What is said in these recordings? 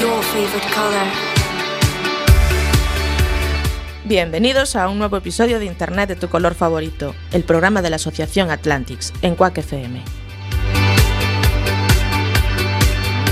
Your favorite color. Bienvenidos a un nuevo episodio de Internet de tu color favorito, el programa de la Asociación Atlantics, en Quack FM.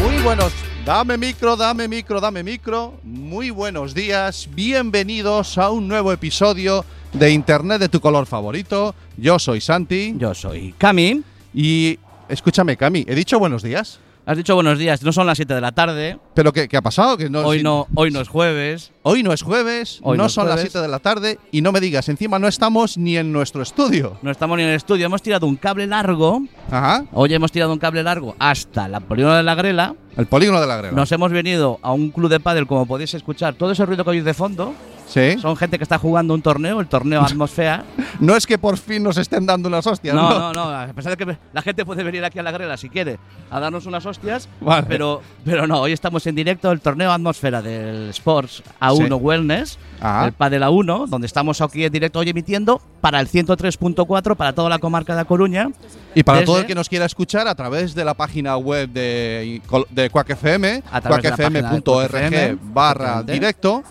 Muy buenos, dame micro, dame micro, dame micro. Muy buenos días, bienvenidos a un nuevo episodio de Internet de tu color favorito. Yo soy Santi Yo soy Cami. y escúchame, Cami, he dicho buenos días. Has dicho buenos días, no son las 7 de la tarde. ¿Pero qué, qué ha pasado? Que no, hoy, si- no, hoy no es jueves. Hoy no es jueves, Hoy no, son las jueves. 7 de la tarde y no me digas, encima no estamos ni en nuestro estudio. No estamos ni en el estudio. Hemos tirado un cable largo. Ajá, Hoy hemos tirado un cable largo hasta la polígono de la Grela. el polígono de la grela. Nos hemos venido a un club de pádel, como podéis escuchar. Todo ese ruido que oís de fondo Sí. son gente que está jugando un torneo, el torneo Atmosfera. No es que por fin nos estén dando unas hostias, ¿no? No, no, no. A pesar de que la gente puede venir aquí a la Grela si quiere a darnos unas hostias. Vale. Pero, pero no, hoy estamos en directo el torneo Atmosfera del Sports A1 Sí. Wellness. Ajá. el Padel A1, donde estamos aquí en directo hoy emitiendo para el 103.4 para toda la comarca de A Coruña. Y para todo el que nos quiera escuchar a través de la página web de, de Quack FM, quackfm.org FM, barra directo,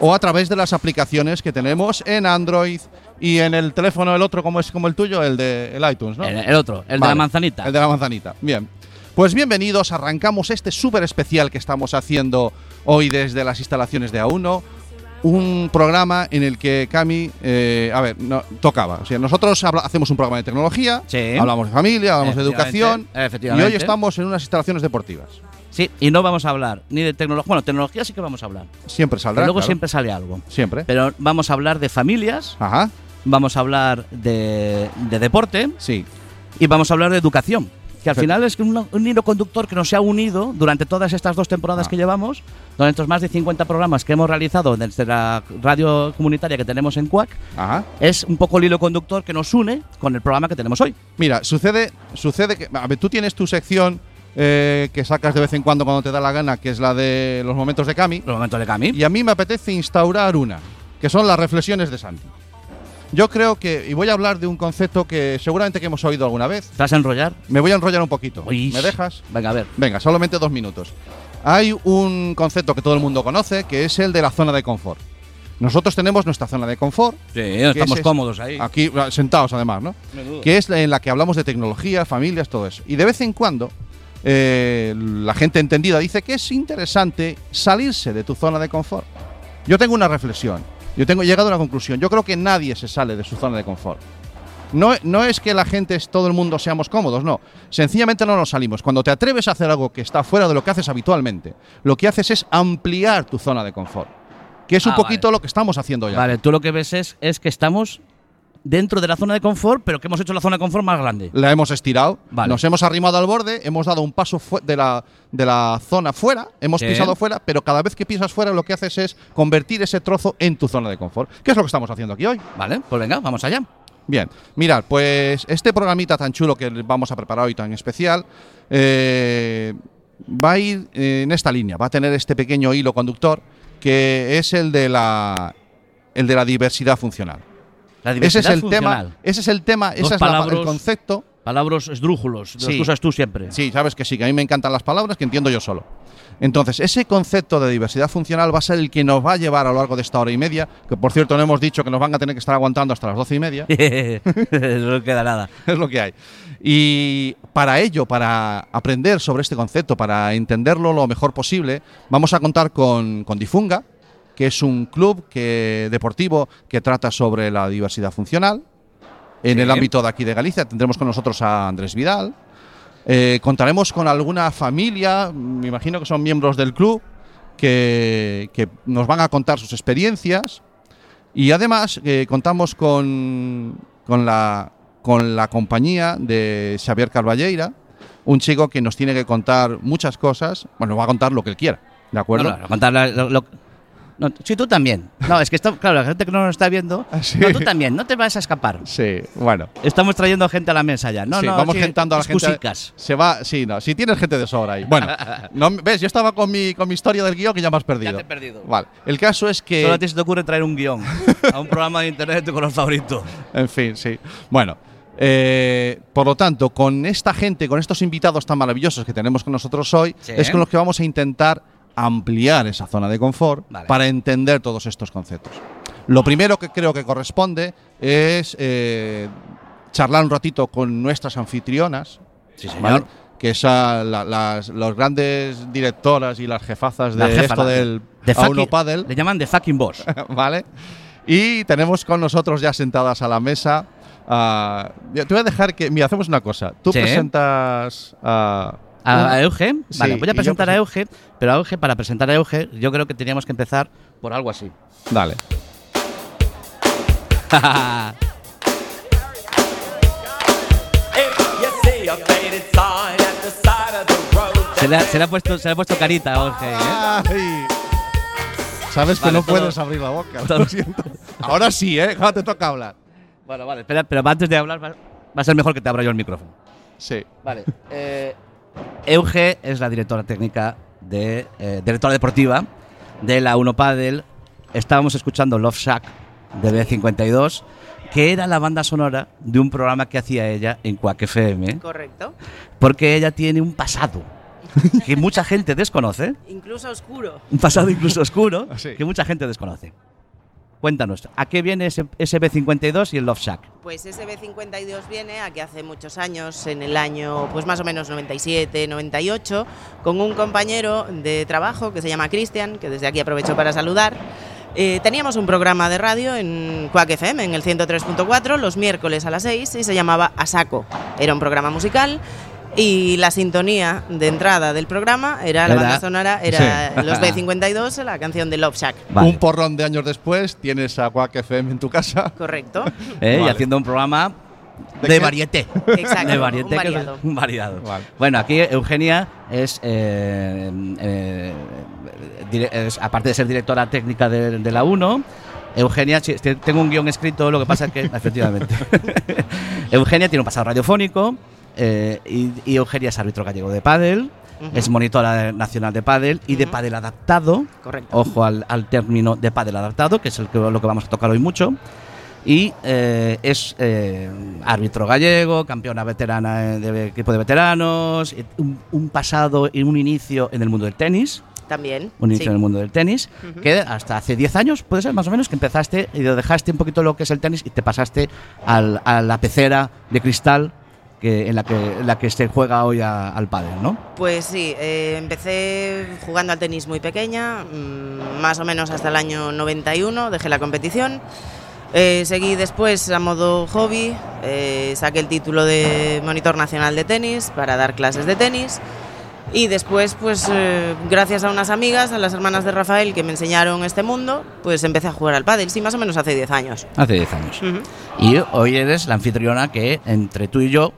o a través de las aplicaciones que tenemos en Android y en el teléfono el otro, como es como el tuyo, el de el iTunes, ¿no? El, el otro, el de la manzanita. El de la manzanita. Bien. Pues bienvenidos, arrancamos este súper especial que estamos haciendo hoy desde las instalaciones de A1. Un programa en el que Cami, eh, a ver, no, tocaba. O sea, nosotros hacemos un programa de tecnología, Sí. hablamos de familia, hablamos de Efectivamente, educación, y hoy estamos en unas instalaciones deportivas. Sí, y no vamos a hablar ni de tecnología. Bueno, tecnología sí que vamos a hablar. Siempre saldrá. Pero luego claro. siempre sale algo. Siempre. Pero vamos a hablar de familias, Ajá, vamos a hablar de, de deporte sí. y vamos a hablar de educación. Que al final es un, un hilo conductor que nos ha unido durante todas estas dos temporadas Ah. que llevamos, durante estos más de 50 programas que hemos realizado desde la radio comunitaria que tenemos en CUAC, Ajá. es un poco el hilo conductor que nos une con el programa que tenemos hoy. Mira, sucede, sucede que. A ver, tú tienes tu sección eh, que sacas de vez en cuando cuando te da la gana, que es la de los momentos de Cami. Los momentos de Cami. Y a mí me apetece instaurar una, que son las reflexiones de Santi. Yo creo que, y voy a hablar de un concepto que seguramente que hemos oído alguna vez. ¿Te vas a enrollar? Me voy a enrollar un poquito. Uy. ¿Me dejas? Venga, a ver. Venga, solamente dos minutos. Hay un concepto que todo el mundo conoce, que es el de la zona de confort. Nosotros tenemos nuestra zona de confort, Sí, estamos es- cómodos ahí. aquí ah, sentados además, ¿no? que es en la que hablamos de tecnología, familias, todo eso. Y de vez en cuando eh, la gente entendida dice que es interesante salirse de tu zona de confort. Yo tengo una reflexión, yo tengo he llegado a una conclusión. Yo creo que nadie se sale de su zona de confort. No, no es que la gente, es- todo el mundo seamos cómodos, no. Sencillamente no nos salimos. Cuando te atreves a hacer algo que está fuera de lo que haces habitualmente, lo que haces es ampliar tu zona de confort. Que es un Ah, poquito vale. lo que estamos haciendo ya. Vale, tú lo que ves es, es que estamos dentro de la zona de confort, pero que hemos hecho la zona de confort más grande. La hemos estirado, Vale. nos hemos arrimado al borde, hemos dado un paso de la, de la zona fuera, hemos pisado fuera, pero cada vez que pisas fuera lo que haces es convertir ese trozo en tu zona de confort. ¿Qué es lo que estamos haciendo aquí hoy? Vale, pues venga, vamos allá. Bien, mirad, pues este programita tan chulo que vamos a preparar hoy tan especial eh, va a ir en esta línea, va a tener este pequeño hilo conductor que es el de la, el de la diversidad funcional. La Ese diversidad es el funcional. tema, ese es el tema, Dos ese es la- el concepto. Palabras esdrújulos, los Sí. que usas tú siempre. Sí, sabes que sí, que a mí me encantan las palabras que entiendo yo solo. Entonces, ese concepto de diversidad funcional va a ser el que nos va a llevar a lo largo de esta hora y media, que por cierto no hemos dicho que nos van a tener que estar aguantando hasta las doce y media, no queda nada. es lo que hay. Y para ello, para aprender sobre este concepto, para entenderlo lo mejor posible, vamos a contar con, con Difunga, que es un club que, deportivo que trata sobre la diversidad funcional. En Sí. el ámbito de aquí de Galicia tendremos con nosotros a Andrés Vidal. Eh, contaremos con alguna familia, me imagino que son miembros del club, que, que nos van a contar sus experiencias. Y además eh, contamos con, con, la, con la compañía de Xavier Carballeira, un chico que nos tiene que contar muchas cosas. Bueno, va a contar lo que él quiera. ¿De acuerdo? Bueno, contar la- lo- lo- no, sí, tú también. No, es que esto, claro, la gente que no nos está viendo. Ah, sí. No, tú también, no te vas a escapar. Sí, bueno. Estamos trayendo gente a la mesa ya. No, Sí, no, vamos sí, gentando a la gente. Se va, sí, no. Si tienes gente de sobra ahí. Bueno, no, ves, yo estaba con mi, con mi historia del guion que ya me has perdido. Ya te he perdido. Vale. El caso es que. Solo a ti se te ocurre traer un guion a un programa de internet de tu color favorito. En fin, sí. Bueno, eh, por lo tanto, con esta gente, con estos invitados tan maravillosos que tenemos con nosotros hoy, es con los que vamos a intentar ampliar esa zona de confort Vale. para entender todos estos conceptos. Lo primero que creo que corresponde es eh, charlar un ratito con nuestras anfitrionas, Sí, señor. ¿vale? que son la- las los grandes directoras y las jefazas de La jefa, esto la- del de fucking- Paddle. Le llaman de fucking boss. ¿Vale? Y tenemos con nosotros ya sentadas a la mesa. a- ya te voy a dejar que. Mira, hacemos una cosa. Tú Sí. presentas a. A, a Euge. Sí, Vale, voy a presentar a Euge, pero a Euge, para presentar a Euge, yo creo que teníamos que empezar por algo así. Dale. se, le ha, se le ha puesto, se le ha puesto carita a Euge. ¿eh? Ay. Sabes que Vale, no todo- puedes abrir la boca. todo- Lo siento. Ahora sí, ¿eh? Ahora te toca hablar. Bueno, vale, espera, pero antes de hablar, va, va a ser mejor que te abra yo el micrófono. Sí. Vale. Eh, Euge es la directora técnica de. eh, directora deportiva de la Uno Paddle. Estábamos escuchando Love Shack de B52, que era la banda sonora de un programa que hacía ella en Quack FM, Correcto. porque ella tiene un pasado que mucha gente desconoce, Incluso oscuro. un pasado incluso oscuro, Sí. que mucha gente desconoce. Cuéntanos, ¿a qué viene ese, ese B52 y el Love Shack? Pues ese B52 viene a que hace muchos años, en el año pues más o menos 97, 98, con un compañero de trabajo que se llama Cristian, que desde aquí aprovecho para saludar. eh, teníamos un programa de radio en Quack FM, en el 103.4, los miércoles a las 6, y se llamaba Asaco. Era un programa musical y la sintonía de entrada del programa era, la banda sonora, era Sí. los B52, la canción de Love Shack. Vale. Un porrón de años después tienes a Quack FM en tu casa. Correcto. ¿Eh? Y haciendo un programa ¿De de, varieté. Exacto, de un varieté, variado. un variado. Vale. Bueno, aquí Eugenia es, eh, eh, es, aparte de ser directora técnica de, de la 1, Eugenia, tengo un guion escrito, lo que pasa es que, efectivamente, Eugenia tiene un pasado radiofónico eh, y, y Eugenia es árbitro gallego de pádel, es monitora nacional de pádel y de pádel adaptado. Correcto. Ojo al, al término de pádel adaptado, que es el que, lo que vamos a tocar hoy mucho. Y eh, es eh, árbitro gallego, campeona veterana de equipo de veteranos, un, un pasado y un inicio en el mundo del tenis, También. un inicio sí. en el mundo del tenis, que hasta hace 10 años, puede ser más o menos, que empezaste y dejaste un poquito lo que es el tenis y te pasaste al- a la pecera de cristal que, en, la que, en la que se juega hoy a- al pádel, ¿no? Pues sí, eh, empecé jugando al tenis muy pequeña, mm, más o menos hasta el año 91, dejé la competición. Eh, seguí después a modo hobby, eh, saqué el título de monitor nacional de tenis para dar clases de tenis. Y después, pues eh, gracias a unas amigas, a las hermanas de Rafael que me enseñaron este mundo, pues empecé a jugar al pádel, sí, más o menos hace 10 años. Hace 10 años. Ujú. Y hoy eres la anfitriona que entre tú y yo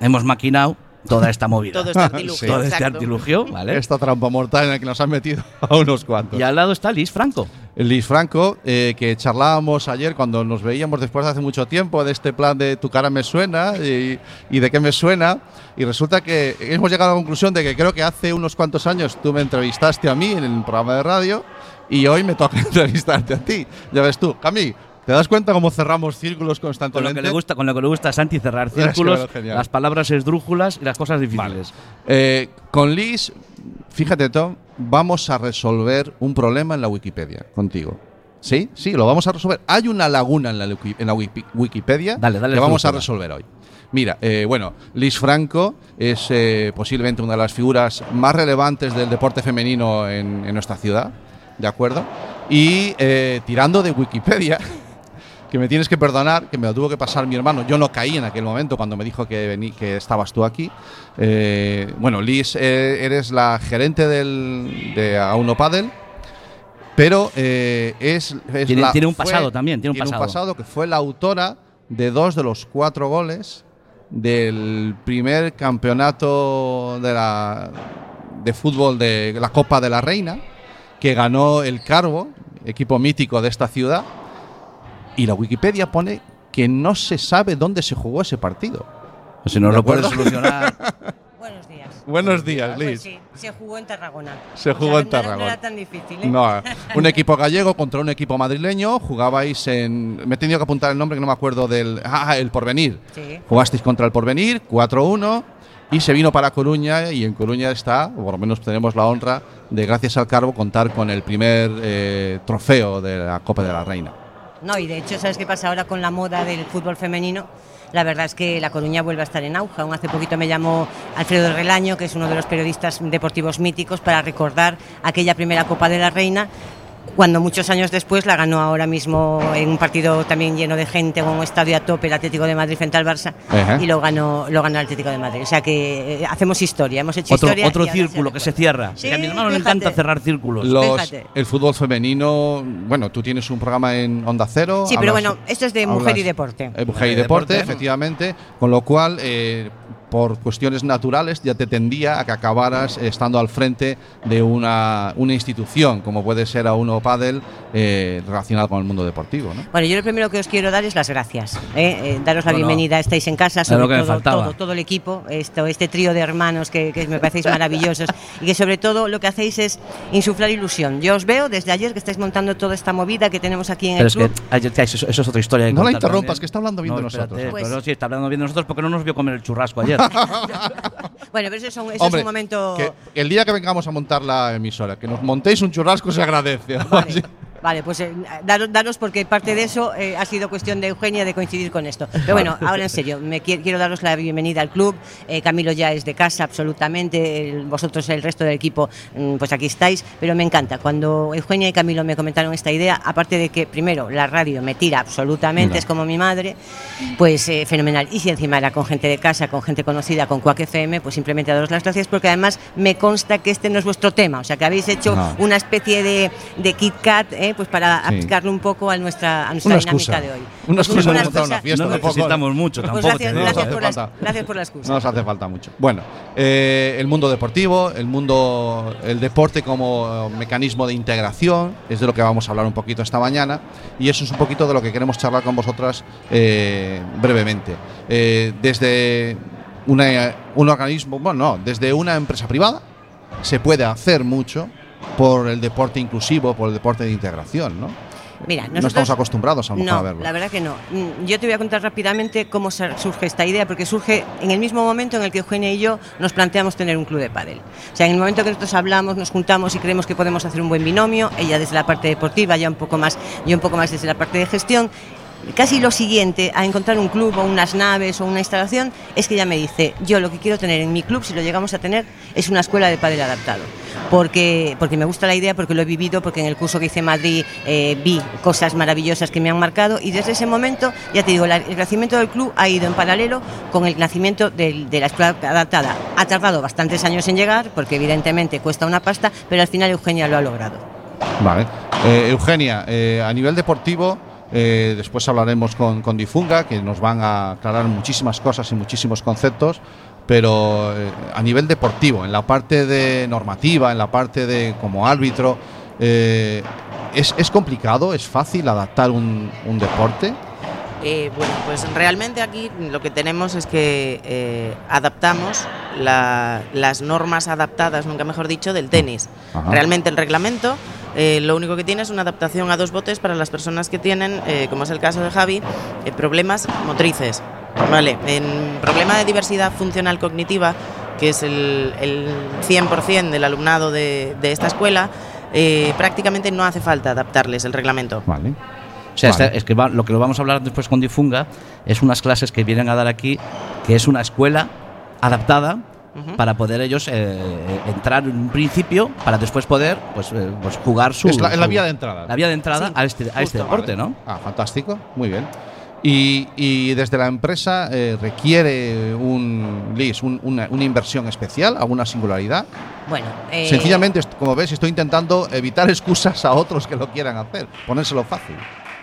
hemos maquinado toda esta movida. Todo este artilugio. Sí. Todo este artilugio, ¿vale? Esta trampa mortal en la que nos han metido a unos cuantos. Y al lado está Liz Franco. Liz Franco, eh, que charlábamos ayer cuando nos veíamos después de hace mucho tiempo de este plan de tu cara me suena y, y de qué me suena. Y resulta que hemos llegado a la conclusión de que creo que hace unos cuantos años tú me entrevistaste a mí en el programa de radio y hoy me toca entrevistarte a ti. Ya ves tú, Cami, ¿te das cuenta cómo cerramos círculos Con lo constantemente? que le gusta, con lo que le gusta a Santi cerrar Es que círculos, las palabras esdrújulas y las cosas difíciles. Eh, con Liz, fíjate Tom, vamos a resolver un problema en la Wikipedia contigo. ¿Sí? Sí, lo vamos a resolver. Hay una laguna en la, en Wikipedia Dale, dale que vamos a resolver hoy. Mira, eh, bueno, Liz Franco es eh, posiblemente una de las figuras más relevantes del deporte femenino en, en nuestra ciudad, ¿de acuerdo? Y eh, tirando de Wikipedia, que me tienes que perdonar, que me lo tuvo que pasar mi hermano. Yo no caí en aquel momento cuando me dijo que, vení, que estabas tú aquí. Eh, bueno, Liz, eh, eres la gerente del, de Auno Paddle, pero eh, es, es Tiene- la- tiene un fue- pasado también, tiene un pasado. que fue la autora de dos de los cuatro goles del primer campeonato de la de fútbol de la Copa de la Reina, que ganó el Carbo, equipo mítico de esta ciudad, y la Wikipedia pone que no se sabe dónde se jugó ese partido. Si no ¿De lo puedes solucionar. Buenos días. Buenos días, Pues Liz. sí, se jugó en Tarragona. Se O jugó sea, en no era- Tarragona. No era tan difícil, ¿eh? No, un equipo gallego contra un equipo madrileño. Jugabais en. Me he tenido que apuntar el nombre que no me acuerdo del. Ah, el Porvenir. Sí. Jugasteis contra el Porvenir, 4-1. Y se vino para Coruña. Y en Coruña está, o por lo menos tenemos la honra de, gracias al Carbo, contar con el primer eh, trofeo de la Copa de la Reina. No, y de hecho, ¿sabes qué pasa ahora con la moda del fútbol femenino? La verdad es que La Coruña vuelve a estar en auge. Aún hace poquito me llamó Alfredo Relaño, que es uno de los periodistas deportivos míticos, para recordar aquella primera Copa de la Reina, cuando muchos años después la ganó ahora mismo en un partido también lleno de gente, con un estadio a tope, el Atlético de Madrid frente al Barça, Ajá. y lo ganó, lo ganó el Atlético de Madrid. O sea que eh, hacemos historia, hemos hecho otro historia. otro círculo que se cierra. Sí, a mi hermano le encanta cerrar círculos. Los- el fútbol femenino, bueno, tú tienes un programa en Onda Cero. Sí, pero bueno, esto es de mujer y deporte. Eh, mujer y Mujer y deporte, deporte. efectivamente, con lo cual, eh, por cuestiones naturales, ya te tendía a que acabaras estando al frente de una, una institución, como puede ser a uno Padel, eh, relacionado con el mundo deportivo. ¿no? Bueno, yo lo primero que os quiero dar es las gracias. ¿eh? Eh, daros la Bueno, bienvenida, estáis en casa, sobre todo, todo, todo el equipo, esto, este trío de hermanos que, que me parecéis maravillosos y que sobre todo lo que hacéis es insuflar ilusión. Yo os veo desde ayer que estáis montando toda esta movida que tenemos aquí en Pero el es club. eso, eso es otra historia. que No la interrumpas, que está hablando bien de nosotros. espérate, Pues- pero sí, está hablando bien de nosotros porque no nos vio comer el churrasco ayer. Bueno, pero eso es un, eso Hombre, es un momento... el día que vengamos a montar la emisora, que nos montéis un churrasco se agradece. Vale, vale, pues eh, daros, daros porque parte de eso eh, ha sido cuestión de Eugenia de coincidir con esto. Pero bueno, ahora en serio, me qui- quiero daros la bienvenida al club. Eh, Camilo ya es de casa absolutamente, el- vosotros el resto del equipo, mm, pues aquí estáis. Pero me encanta cuando Eugenia y Camilo me comentaron esta idea, aparte de que primero la radio me tira absolutamente, es como mi madre, pues eh, fenomenal. Y si encima era con gente de casa, con gente conocida, con Quack FM, pues simplemente daros las gracias porque además me consta que este no es vuestro tema, o sea que habéis hecho No. una especie de, de Kit Kat, ¿eh? Pues para Sí. aplicarlo un poco a nuestra, a nuestra dinámica excusa. de hoy. Una Pues excusa una para montar una excusa- fiesta. no necesitamos mucho, Pues tampoco. gracias, nos gracias, hace por la, gracias por la excusa. No nos hace falta mucho. Bueno, eh, el mundo deportivo, el mundo, el deporte como eh, mecanismo de integración, es de lo que vamos a hablar un poquito esta mañana, y eso es un poquito de lo que queremos charlar con vosotras eh, brevemente. Eh, desde una- un organismo, bueno, no, desde una empresa privada se puede hacer mucho por el deporte inclusivo, por el deporte de integración, ¿no? Mira, no estamos acostumbrados a, No, a verlo. la verdad que no. Mm, Yo te voy a contar rápidamente cómo surge esta idea, porque surge en el mismo momento en el que Eugenia y yo nos planteamos tener un club de pádel. O sea, en el momento que nosotros hablamos, nos juntamos y creemos que podemos hacer un buen binomio, ella desde la parte deportiva, ya un poco más, yo un poco más desde la parte de gestión. Casi lo siguiente a encontrar un club o unas naves o una instalación es que ella me dice, yo lo que quiero tener en mi club, si lo llegamos a tener, es una escuela de pádel adaptado. Porque, porque me gusta la idea, porque lo he vivido, porque en el curso que hice en Madrid eh, vi cosas maravillosas que me han marcado y desde ese momento, ya te digo, el crecimiento del club ha ido en paralelo con el nacimiento de la escuela adaptada. Ha tardado bastantes años en llegar, porque evidentemente cuesta una pasta, pero al final Eugenia lo ha logrado. Vale. Eh, Eugenia, eh, a nivel deportivo, eh, después hablaremos con, con Difunga, que nos van a aclarar muchísimas cosas y muchísimos conceptos, pero eh, a nivel deportivo, en la parte de normativa, en la parte de como árbitro, eh, ¿es, es complicado, es fácil adaptar un, un deporte? Eh, bueno, pues realmente aquí lo que tenemos es que eh, adaptamos la- las normas adaptadas, nunca mejor dicho, del tenis. Ajá. Realmente el reglamento eh, lo único que tiene es una adaptación a dos botes para las personas que tienen, eh, como es el caso de Javi, problemas motrices. Vale, en problema de diversidad funcional cognitiva, que es el, el 100% del alumnado de, de esta escuela, prácticamente no hace falta adaptarles el reglamento. Vale. O sea, Vale. esta- es que va- lo que lo vamos a hablar después con Difunga es unas clases que vienen a dar aquí, que es una escuela adaptada Ujú. para poder ellos eh, entrar en un principio, para después poder pues, eh, pues jugar su. es la, es la su- vía de entrada. la vía de entrada Sí, a este, a este justo. deporte, ¿no? Ah, fantástico, muy bien. Y, y desde la empresa eh, requiere un, Liz, un- una, una inversión especial, alguna singularidad. Bueno, eh, Sencillamente, como ves, estoy intentando evitar excusas a otros que lo quieran hacer, ponérselo fácil.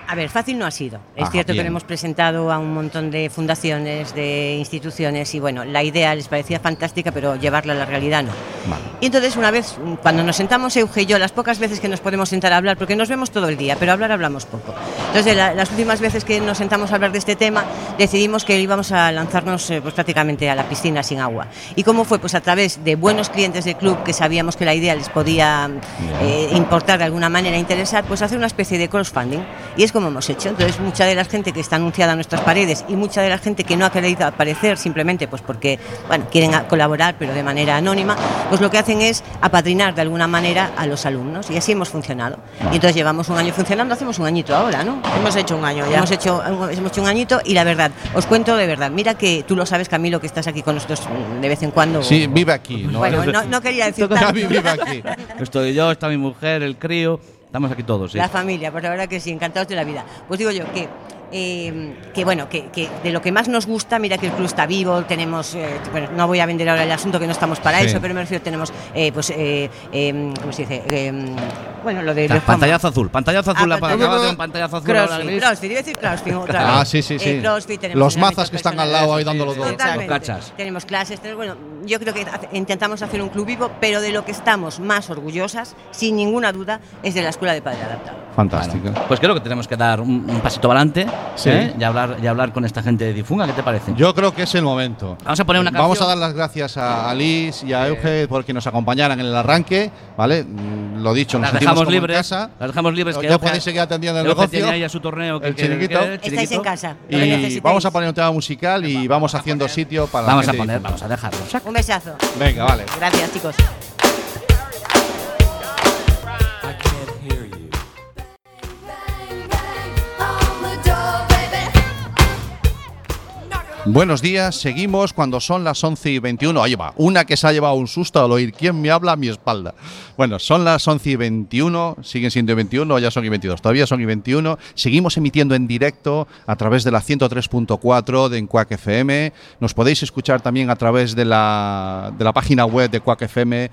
A ver, fácil no ha sido. Es Ajá, cierto bien. que lo hemos presentado a un montón de fundaciones, de instituciones y bueno, la idea les parecía fantástica, pero llevarla a la realidad no. Vale. Y entonces una vez, cuando nos sentamos Euge y yo, las pocas veces que nos podemos sentar a hablar, porque nos vemos todo el día, pero hablar hablamos poco. Entonces la- las últimas veces que nos sentamos a hablar de este tema, decidimos que íbamos a lanzarnos eh, pues, prácticamente a la piscina sin agua. ¿Y cómo fue? Pues a través de buenos clientes del club que sabíamos que la idea les podía eh, importar de alguna manera, interesar, pues hacer una especie de crowdfunding. Y es como hemos hecho. Entonces mucha de la gente que está anunciada en nuestras paredes y mucha de la gente que no ha querido aparecer simplemente pues porque bueno, quieren colaborar pero de manera anónima, pues lo que hacen es apadrinar de alguna manera a los alumnos. Y así hemos funcionado. Y entonces llevamos un año funcionando, hacemos un añito ahora, ¿no? Hemos hecho un año ya. Hemos hecho, hemos hecho un añito y la verdad, os cuento de verdad, mira que tú lo sabes Camilo que estás aquí con nosotros mm, de vez en cuando. Sí, vive aquí. ¿no? Bueno, no, no quería decir tanto. Gaby vive aquí. Estoy yo, está mi mujer, el crío. Estamos aquí todos, sí. La familia, pues la verdad que sí, encantados de la vida. Pues digo yo que, eh, que bueno, que, que de lo que más nos gusta, mira que el club está vivo, tenemos, eh, bueno, no voy a vender ahora el asunto que no estamos para Sí. eso, pero me refiero, tenemos, eh, pues, eh, eh, ¿cómo se dice? Eh, bueno, lo de... Los pantallazo azul, pantallazo azul, Ah, la pantallazo- acabas de un pantallazo azul ahora Crossfit, gris. crossfit, iba a decir crossfit otra vez. Ah, sí, sí, sí. Eh, crossfit, tenemos Los mazas que están al lado ahí dándolo todo. Los cachas. Tenemos clases, tenemos- bueno, yo creo que intentamos hacer un club vivo, pero de lo que estamos más orgullosas, sin ninguna duda, es de la Escuela de Padre Adaptado. Fantástico. Bueno, pues creo que tenemos que dar un, un pasito adelante Sí. ¿eh? y, hablar, y hablar con esta gente de Difunga. ¿Qué te parece? Yo creo que es el momento. Vamos a poner una Vamos a canción. dar las gracias a Liz y a Euge por que nos acompañaran en el arranque, ¿vale? Mm, Lo dicho, nos las dejamos como en libres. casa. Las dejamos libres. Ya Euge- podéis seguir atendiendo el Euge negocio. tiene ahí a su torneo que El que- chiringuito. que- Estáis chiringuito. en casa. que Y vamos a poner un tema musical y vamos haciendo sitio para la Vamos a gente poner, difunta. vamos a dejarlo. Un besazo. Venga, vale. Gracias, chicos. Buenos días, seguimos cuando son las 11 y 21. Ahí va, una que se ha llevado un susto al oír quién me habla a mi espalda. Bueno, son las 11 y 21, siguen siendo y 21, o ya son y 22, todavía son y 21. Seguimos emitiendo en directo a través de la 103.4 de Encuac FM. Nos podéis escuchar también a través de la, de la página web de Quack FM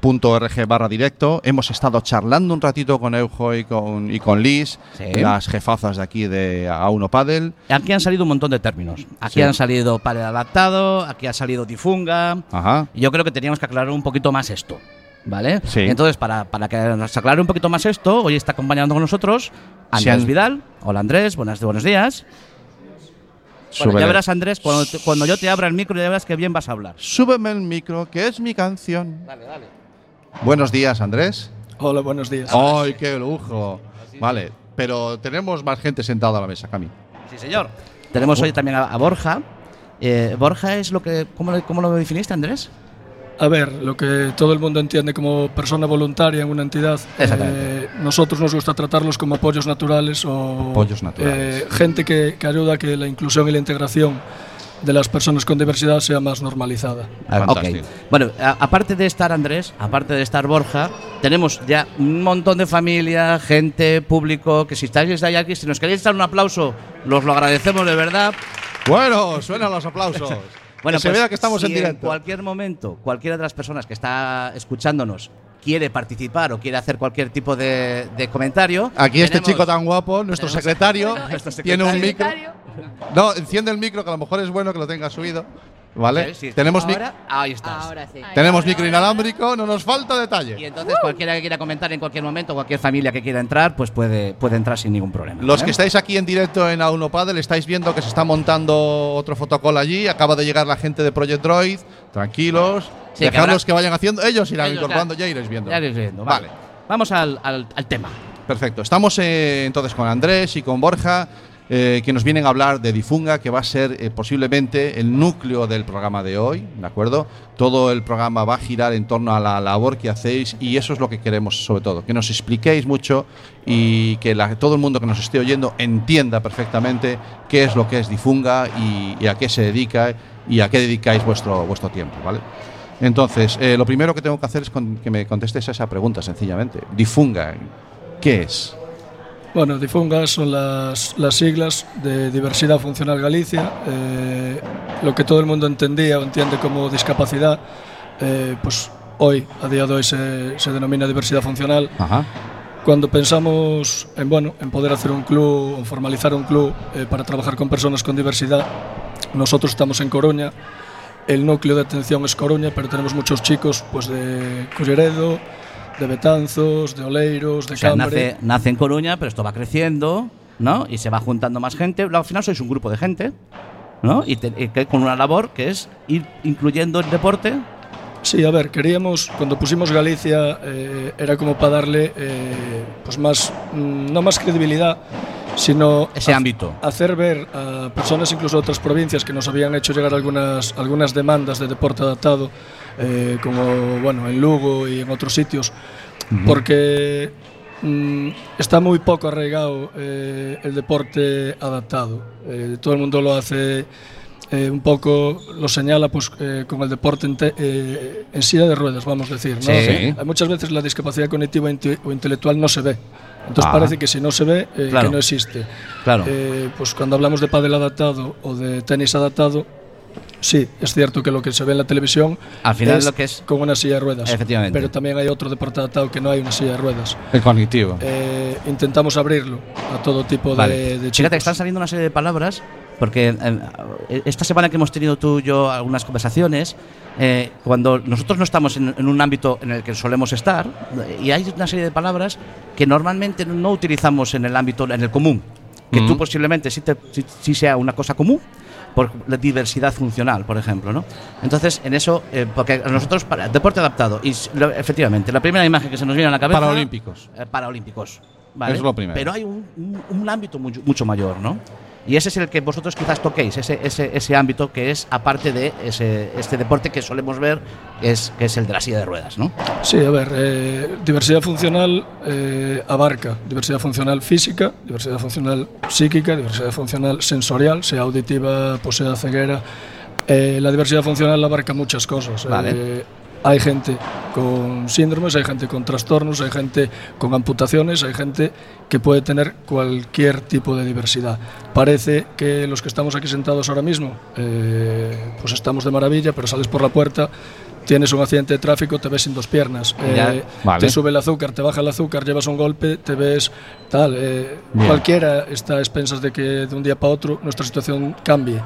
.org barra directo. Hemos estado charlando un ratito con Eujo y con, y con Liz, Sí. las jefazas de aquí de A1 Paddle. Aquí han salido un montón de términos. Aquí Sí. han salido padre adaptado, aquí ha salido difunga. Ajá. Y yo creo que teníamos que aclarar un poquito más esto. ¿Vale? Sí. Entonces, para, para que nos aclare un poquito más esto, hoy está acompañando con nosotros Andrés Vidal. Hola Andrés, buenas, buenos días. Bueno, ya verás Andrés, cuando, te- cuando yo te abra el micro ya verás que bien vas a hablar. Súbeme el micro, que es mi canción. Dale, dale. Buenos días, Andrés. Hola, buenos días. ¡Ay, qué lujo! Vale, pero tenemos más gente sentada a la mesa, Cami. Sí, señor. Tenemos hoy también a, a Borja. Eh, Borja es lo que. ¿cómo lo, cómo lo definiste, Andrés? A ver, lo que todo el mundo entiende como persona voluntaria en una entidad, Exactamente. eh, nosotros nos gusta tratarlos como apoyos naturales o Apoyos naturales. eh, gente que, que ayuda a que la inclusión y la integración de las personas con diversidad sea más normalizada. Ah, Fantástico. ok. Bueno, a- aparte de estar Andrés, aparte de estar Borja, tenemos ya un montón de familia, gente, público, que si estáis ahí aquí, si nos queréis dar un aplauso, los lo agradecemos de verdad. Bueno, suenan los aplausos. Bueno, que se pues, vea que estamos si en directo. cualquier momento, cualquiera de las personas que está escuchándonos quiere participar o quiere hacer cualquier tipo de, de comentario. Aquí este tenemos- chico tan guapo, nuestro secretario, Nuestro tiene un secretario. micro. No, enciende el micro, que a lo mejor es bueno que lo tenga subido. ¿Vale? Sí, sí. Tenemos, Ahora, ahí estás. sí. tenemos micro inalámbrico, no nos falta Y detalle. entonces cualquiera que quiera comentar en cualquier momento, cualquier familia que quiera entrar, pues puede, puede entrar sin ningún problema. Los ¿vale? que estáis aquí en directo en A1 Paddle estáis viendo que se está montando otro fotocall allí. Acaba de llegar la gente de Project Droid. Tranquilos. Sí, que Dejadlos habrá- que vayan haciendo. Ellos irán Ellos incorporando, ya- ya iréis viendo. Ya iréis viendo, Vale. vale. Vamos al, al- al tema. Perfecto. Estamos eh, entonces con Andrés y con Borja, eh, que nos vienen a hablar de Difunga, que va a ser eh, posiblemente el núcleo del programa de hoy, ¿de acuerdo? Todo el programa va a girar en torno a la labor que hacéis y eso es lo que queremos sobre todo, que nos expliquéis mucho y que la- todo el mundo que nos esté oyendo entienda perfectamente qué es lo que es Difunga y, y a qué se dedica y a qué dedicáis vuestro, vuestro tiempo, ¿vale? Entonces, eh, lo primero que tengo que hacer es con- que me contestes a esa pregunta, sencillamente. Difunga, ¿qué es? Bueno, Difunga son las, las siglas de Diversidad Funcional Galicia. eh, lo que todo el mundo entendía o entiende como discapacidad, eh, pues hoy, a día de hoy, se, se denomina diversidad funcional. Ajá. cuando pensamos en, bueno, en poder hacer un club o formalizar un club eh, para trabajar con personas con diversidad, nosotros estamos en Coruña. El núcleo de atención es Coruña, pero tenemos muchos chicos pues, de Culleredo, de Betanzos, de Oleiros, de O sea, Cambre. nace, nace en Coruña, pero esto va creciendo, ¿no? Y se va juntando más gente. Al final sois un grupo de gente, ¿no? Y, te- y con una labor que es ir incluyendo el deporte. Sí, a ver, queríamos, cuando pusimos Galicia, eh, era como para darle eh, pues más, mm, no más credibilidad, sino Ese ámbito. hacer ver a personas incluso de otras provincias que nos habían hecho llegar algunas, algunas demandas de deporte adaptado, eh, como bueno, en Lugo y en otros sitios, porque mm, está muy poco arraigado eh, el deporte adaptado. Eh, todo el mundo lo hace eh, un poco, lo señala pues, eh, con el deporte en, te- eh, en silla de ruedas, vamos a decir. ¿no? Sí. Muchas veces la discapacidad cognitiva o intelectual no se ve. Entonces Ah. parece que si no se ve, eh, Claro. que no existe. Claro. Eh, pues cuando hablamos de pádel adaptado o de tenis adaptado, sí, es cierto que lo que se ve en la televisión Al final lo que es- con una silla de ruedas. Efectivamente. Pero también hay otro deporte adaptado que no hay una silla de ruedas. El cognitivo. Eh, intentamos abrirlo a todo tipo Vale. de, de Fíjate chicos. que están saliendo una serie de palabras, porque eh, esta semana que hemos tenido tú y yo algunas conversaciones, eh, cuando nosotros no estamos en, en un ámbito en el que solemos estar, y hay una serie de palabras que normalmente no utilizamos en el ámbito, en el común, que tú Ujú. posiblemente sí, te- sí- sí sea una cosa común, por la diversidad funcional, por ejemplo, ¿no? Entonces, en eso, eh, porque nosotros, para, deporte adaptado, y lo- efectivamente, la primera imagen que se nos viene a la cabeza... Paraolímpicos. Eh, paraolímpicos. ¿vale? Es lo primero. Pero hay un, un- un ámbito mucho, mucho mayor, ¿no? Y ese es el que vosotros quizás toquéis, ese, ese, ese ámbito que es aparte de ese, este deporte que solemos ver, que es, que es el de la silla de ruedas, ¿no? Sí, a ver, eh, diversidad funcional eh, abarca diversidad funcional física, diversidad funcional psíquica, diversidad funcional sensorial, sea auditiva, pues sea ceguera. Eh, la diversidad funcional abarca muchas cosas. Vale. Hay gente con síndromes, hay gente con trastornos, hay gente con amputaciones, hay gente que puede tener cualquier tipo de diversidad. Parece que los que estamos aquí sentados ahora mismo, eh, pues estamos de maravilla, pero sales por la puerta, tienes un accidente de tráfico, te ves sin dos piernas, eh, Vale. te sube el azúcar, te baja el azúcar, llevas un golpe, te ves tal. eh, cualquiera está a expensas de que de un día para otro nuestra situación cambie.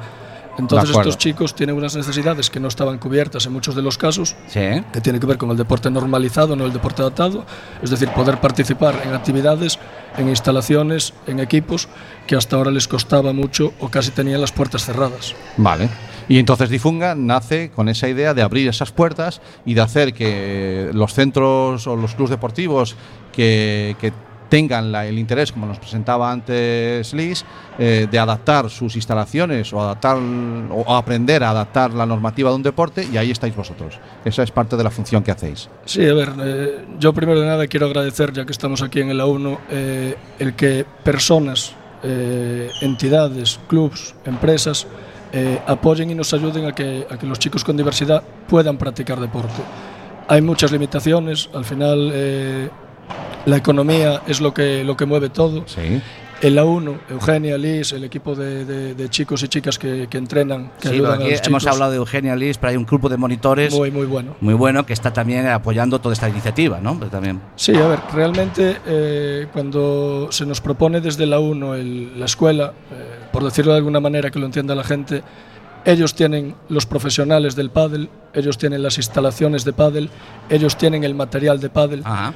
Entonces estos chicos tienen unas necesidades que no estaban cubiertas en muchos de los casos Sí. que tiene que ver con el deporte normalizado, no el deporte adaptado, es decir, poder participar en actividades, en instalaciones, en equipos que hasta ahora les costaba mucho o casi tenían las puertas cerradas. Vale. Y entonces Difunga nace con esa idea de abrir esas puertas y de hacer que los centros o los clubes deportivos que, que tengan la- el interés, como nos presentaba antes Liz, eh, de adaptar sus instalaciones o adaptar o aprender a adaptar la normativa de un deporte y ahí estáis vosotros. Esa es parte de la función que hacéis. Sí, a ver, eh, yo primero de nada quiero agradecer, ya que estamos aquí en el A1, eh, el que personas, eh, entidades, clubs, empresas eh, apoyen y nos ayuden a que, a que los chicos con diversidad puedan practicar deporte. Hay muchas limitaciones, al final eh, la economía es lo que, lo que mueve todo. Sí. El A1, Eugenia, Liz, el equipo de, de- de chicos y chicas que, que entrenan, que Sí, ayudan aquí a los hemos chicos, hablado de Eugenia Liz, pero hay un grupo de monitores muy, muy bueno. muy bueno que está también apoyando toda esta iniciativa, ¿no? Pero también. Sí, a ver, realmente eh, cuando se nos propone desde la 1 el- la escuela, eh, por decirlo de alguna manera que lo entienda la gente, ellos tienen los profesionales del pádel, ellos tienen las instalaciones de pádel, ellos tienen el material de pádel Ajá.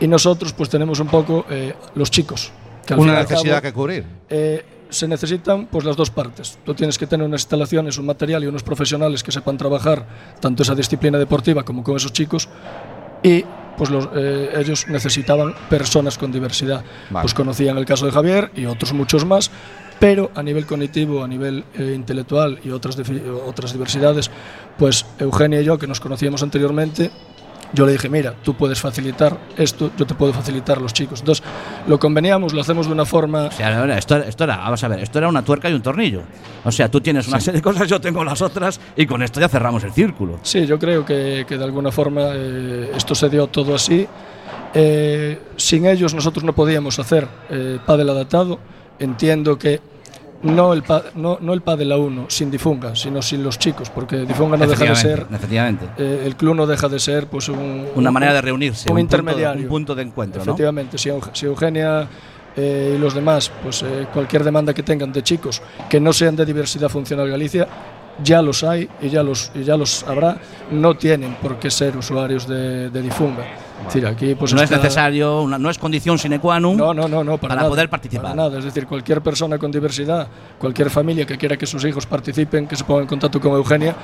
Y nosotros pues tenemos un poco eh, los chicos. que al Una al cabo, necesidad que cubrir. eh, se necesitan pues las dos partes. Tú tienes que tener unas instalaciones, un material y unos profesionales que sepan trabajar tanto esa disciplina deportiva como con esos chicos y pues los, eh, ellos necesitaban personas con diversidad. Vale. Pues conocían el caso de Javier y otros muchos más, pero a nivel cognitivo, a nivel eh, intelectual y otras, otras diversidades, pues Eugenia y yo, que nos conocíamos anteriormente, yo le dije, mira, tú puedes facilitar esto, yo te puedo facilitar los chicos. Entonces, lo conveníamos, lo hacemos de una forma O sea, esto, esto era, vamos a ver, esto era una tuerca y un tornillo. O sea, tú tienes una serie de cosas, yo tengo las otras, y con esto ya cerramos el círculo. Sí, yo creo que, que de alguna forma eh, esto se dio todo así. Eh, sin ellos nosotros no podíamos hacer eh, pádel adaptado. Entiendo que no el, pa- no, no el pádel a uno sin Difunga, sino sin los chicos, porque Difunga no deja de ser, Efectivamente. eh, el club no deja de ser pues un, Una un- manera de reunirse. un punto- intermediario. un punto de encuentro. Efectivamente, si Eugenia eh, y los demás, pues eh, cualquier demanda que tengan de chicos que no sean de diversidad funcional Galicia, ya los hay y ya los, y ya los habrá, no tienen por qué ser usuarios de, de Difunga. Es decir, aquí pues no es necesario, una- no es condición sine qua non No, no, no, no, para, para nada, poder participar. para nada. Es decir, cualquier persona con diversidad, cualquier familia que quiera que sus hijos participen, que se ponga en contacto con Eugenia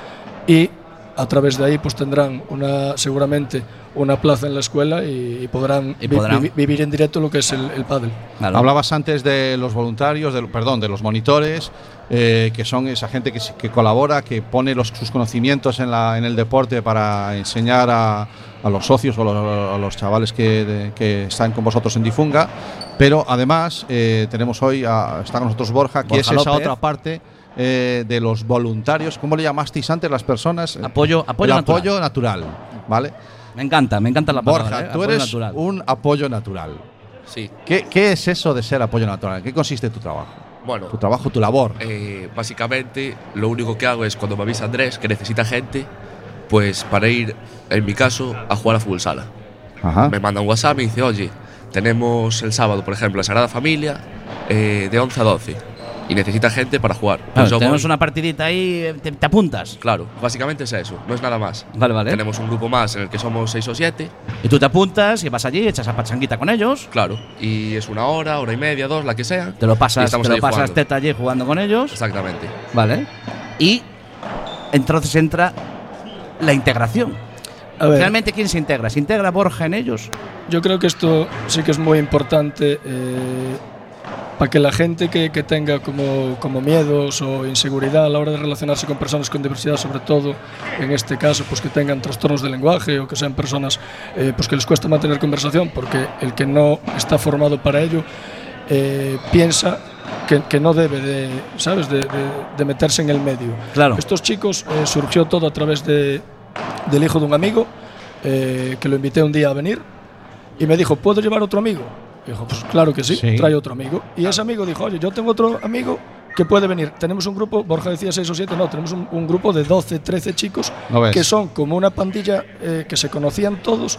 y a través de ahí pues tendrán una seguramente una plaza en la escuela y, y podrán, Y vi- podrán. vi- vivir en directo lo que es el, el pádel. Claro. Hablabas antes de los voluntarios, de, lo- perdón, de los monitores, eh, que son esa gente que, que colabora, que pone los, sus conocimientos en, la, en el deporte para enseñar a, a los socios o los, a los chavales que, de- que están con vosotros en Difunga. Pero además eh, tenemos hoy, a, está con nosotros Borja, que Borja es esa López. otra parte eh, de los voluntarios. ¿Cómo le llamasteis antes las personas? Apoyo- apoyo el natural. apoyo natural. ¿Vale? Me encanta, me encanta la palabra. Borja, ¿eh? tú Apoyo eres natural. un apoyo natural. Sí, ¿Qué, qué es eso de ser apoyo natural? ¿En qué consiste tu trabajo? Bueno, Tu trabajo, tu labor. eh, básicamente lo único que hago es cuando me avisa Andrés que necesita gente, pues para ir, en mi caso, a jugar a fútbol sala. Ajá. Me manda un WhatsApp y dice, oye, tenemos el sábado, por ejemplo, la Sagrada Familia eh, de 11 a 12 y necesita gente para jugar. Pues Claro, tenemos voy. una partidita ahí, eh, te, te apuntas. Claro, básicamente es eso, no es nada más. Vale, vale. Tenemos un grupo más en el que somos 6 o 7, Y tú te apuntas y vas allí, echas a pachanguita con ellos, claro, y es una hora, hora y media, dos, la que sea. te lo pasas, te lo pasas teta allí jugando con ellos, Exactamente. ¿vale? Y entonces entra la integración. ¿Realmente quién se integra? ¿Se integra Borja en ellos? yo creo que esto sí que es muy importante eh, para que la gente que, que tenga como, como miedos o inseguridad a la hora de relacionarse con personas con diversidad, sobre todo en este caso, pues que tengan trastornos de lenguaje o que sean personas eh, pues que les cuesta mantener conversación, porque el que no está formado para ello eh, piensa que, que no debe de, ¿sabes? De, de- de meterse en el medio. Claro. Estos chicos eh, surgió todo a través de, del hijo de un amigo eh, que lo invité un día a venir y me dijo, ¿puedo llevar otro amigo? Y dijo, pues claro que sí, Sí. trae otro amigo. Y ese amigo dijo, oye, yo tengo otro amigo que puede venir. Tenemos un grupo, Borja decía 6 o 7, no, tenemos un, un grupo de 12, 13 chicos que son como una pandilla eh, que se conocían todos.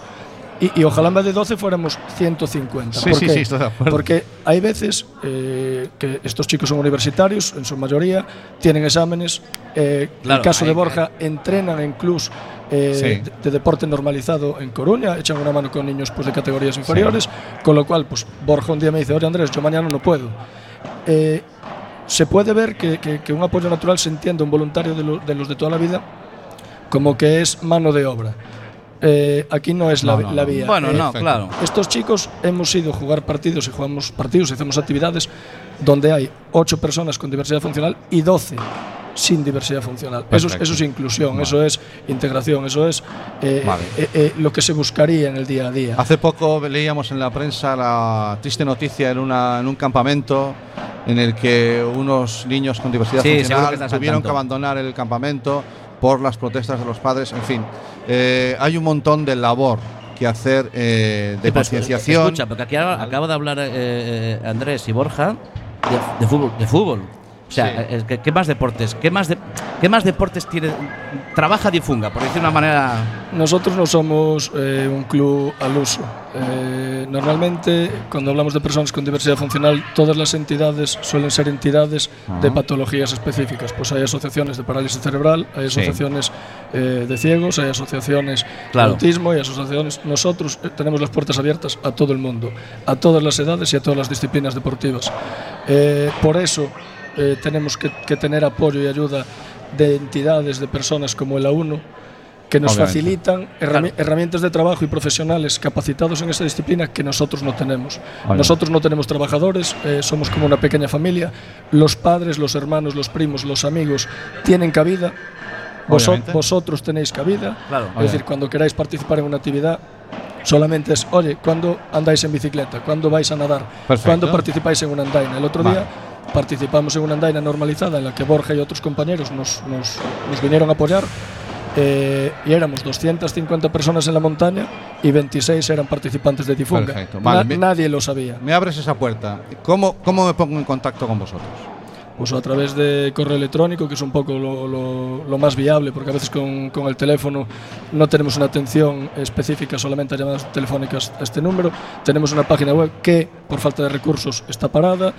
Y, y ojalá en vez de 12 fuéramos 150. Sí, ¿Por sí, qué? sí, estoy de acuerdo. Porque hay veces eh, que estos chicos son universitarios, en su mayoría, tienen exámenes. eh, en el caso de hay- Borja, entrenan en clubs eh, Sí. de, de deporte normalizado en Coruña, echan una mano con niños pues, de categorías inferiores, con lo cual, pues Borja un día me dice, oye Andrés, yo mañana no puedo. Eh, se puede ver que, que- que un apoyo natural se entiende un voluntario de, lo- de los de toda la vida como que es mano de obra. Eh, aquí no es la, No, no, la vía. Bueno, Eh, no, claro. estos chicos hemos ido a jugar partidos y jugamos partidos y hacemos actividades donde hay 8 personas con diversidad funcional y 12 sin diversidad funcional. Eso es, Perfecto. eso es inclusión, Vale. eso es integración, eso es eh, Vale. eh, eh, lo que se buscaría en el día a día. Hace poco leíamos en la prensa la triste noticia en, una, en un campamento en el que unos niños con diversidad Sí, seguro que funcional tuvieron que abandonar el campamento por las protestas de los padres. En fin, eh, hay un montón de labor que hacer eh, de Sí, concienciación. Escucha, porque aquí acaba de hablar Andrés y Borja de, de fútbol. De fútbol. O sea, Sí. eh, ¿qué, qué más deportes? ¿Qué más, de, ¿Qué más deportes tiene? Trabaja Difunga, por decir de una manera. Nosotros no somos eh, un club al uso. Eh, normalmente, cuando hablamos de personas con diversidad funcional, todas las entidades suelen ser entidades de patologías específicas. Pues hay asociaciones de parálisis cerebral, hay Sí. asociaciones eh, de ciegos, hay asociaciones Claro. de autismo, hay asociaciones. Nosotros eh, tenemos las puertas abiertas a todo el mundo, a todas las edades y a todas las disciplinas deportivas. Eh, por eso eh, tenemos que, que tener apoyo y ayuda de entidades, de personas como el A1, que nos Obviamente. facilitan herrami- herramientas de trabajo y profesionales capacitados en esta disciplina que nosotros no tenemos. Obviamente. Nosotros no tenemos trabajadores, eh, somos como una pequeña familia. Los padres, los hermanos, los primos, los amigos tienen cabida. Obviamente. vosotros tenéis cabida. Claro. Es decir, cuando queráis participar en una actividad, solamente es, oye, ¿cuándo andáis en bicicleta? ¿Cuándo vais a nadar? Perfecto. ¿Cuándo participáis en una andaina? El otro Vale. día participamos en una andaina normalizada en la que Borja y otros compañeros nos, nos- nos vinieron a apoyar. eh, y éramos 250 personas en la montaña y 26 eran participantes de Difunga. Perfecto. Vale, Na- mi- nadie lo sabía. Me abres esa puerta. ¿Cómo, ¿Cómo me pongo en contacto con vosotros? pues a través de correo electrónico, que es un poco lo, lo- lo más viable, porque a veces con, con el teléfono no tenemos una atención específica solamente a llamadas telefónicas a este número. Tenemos una página web que, por falta de recursos, está parada.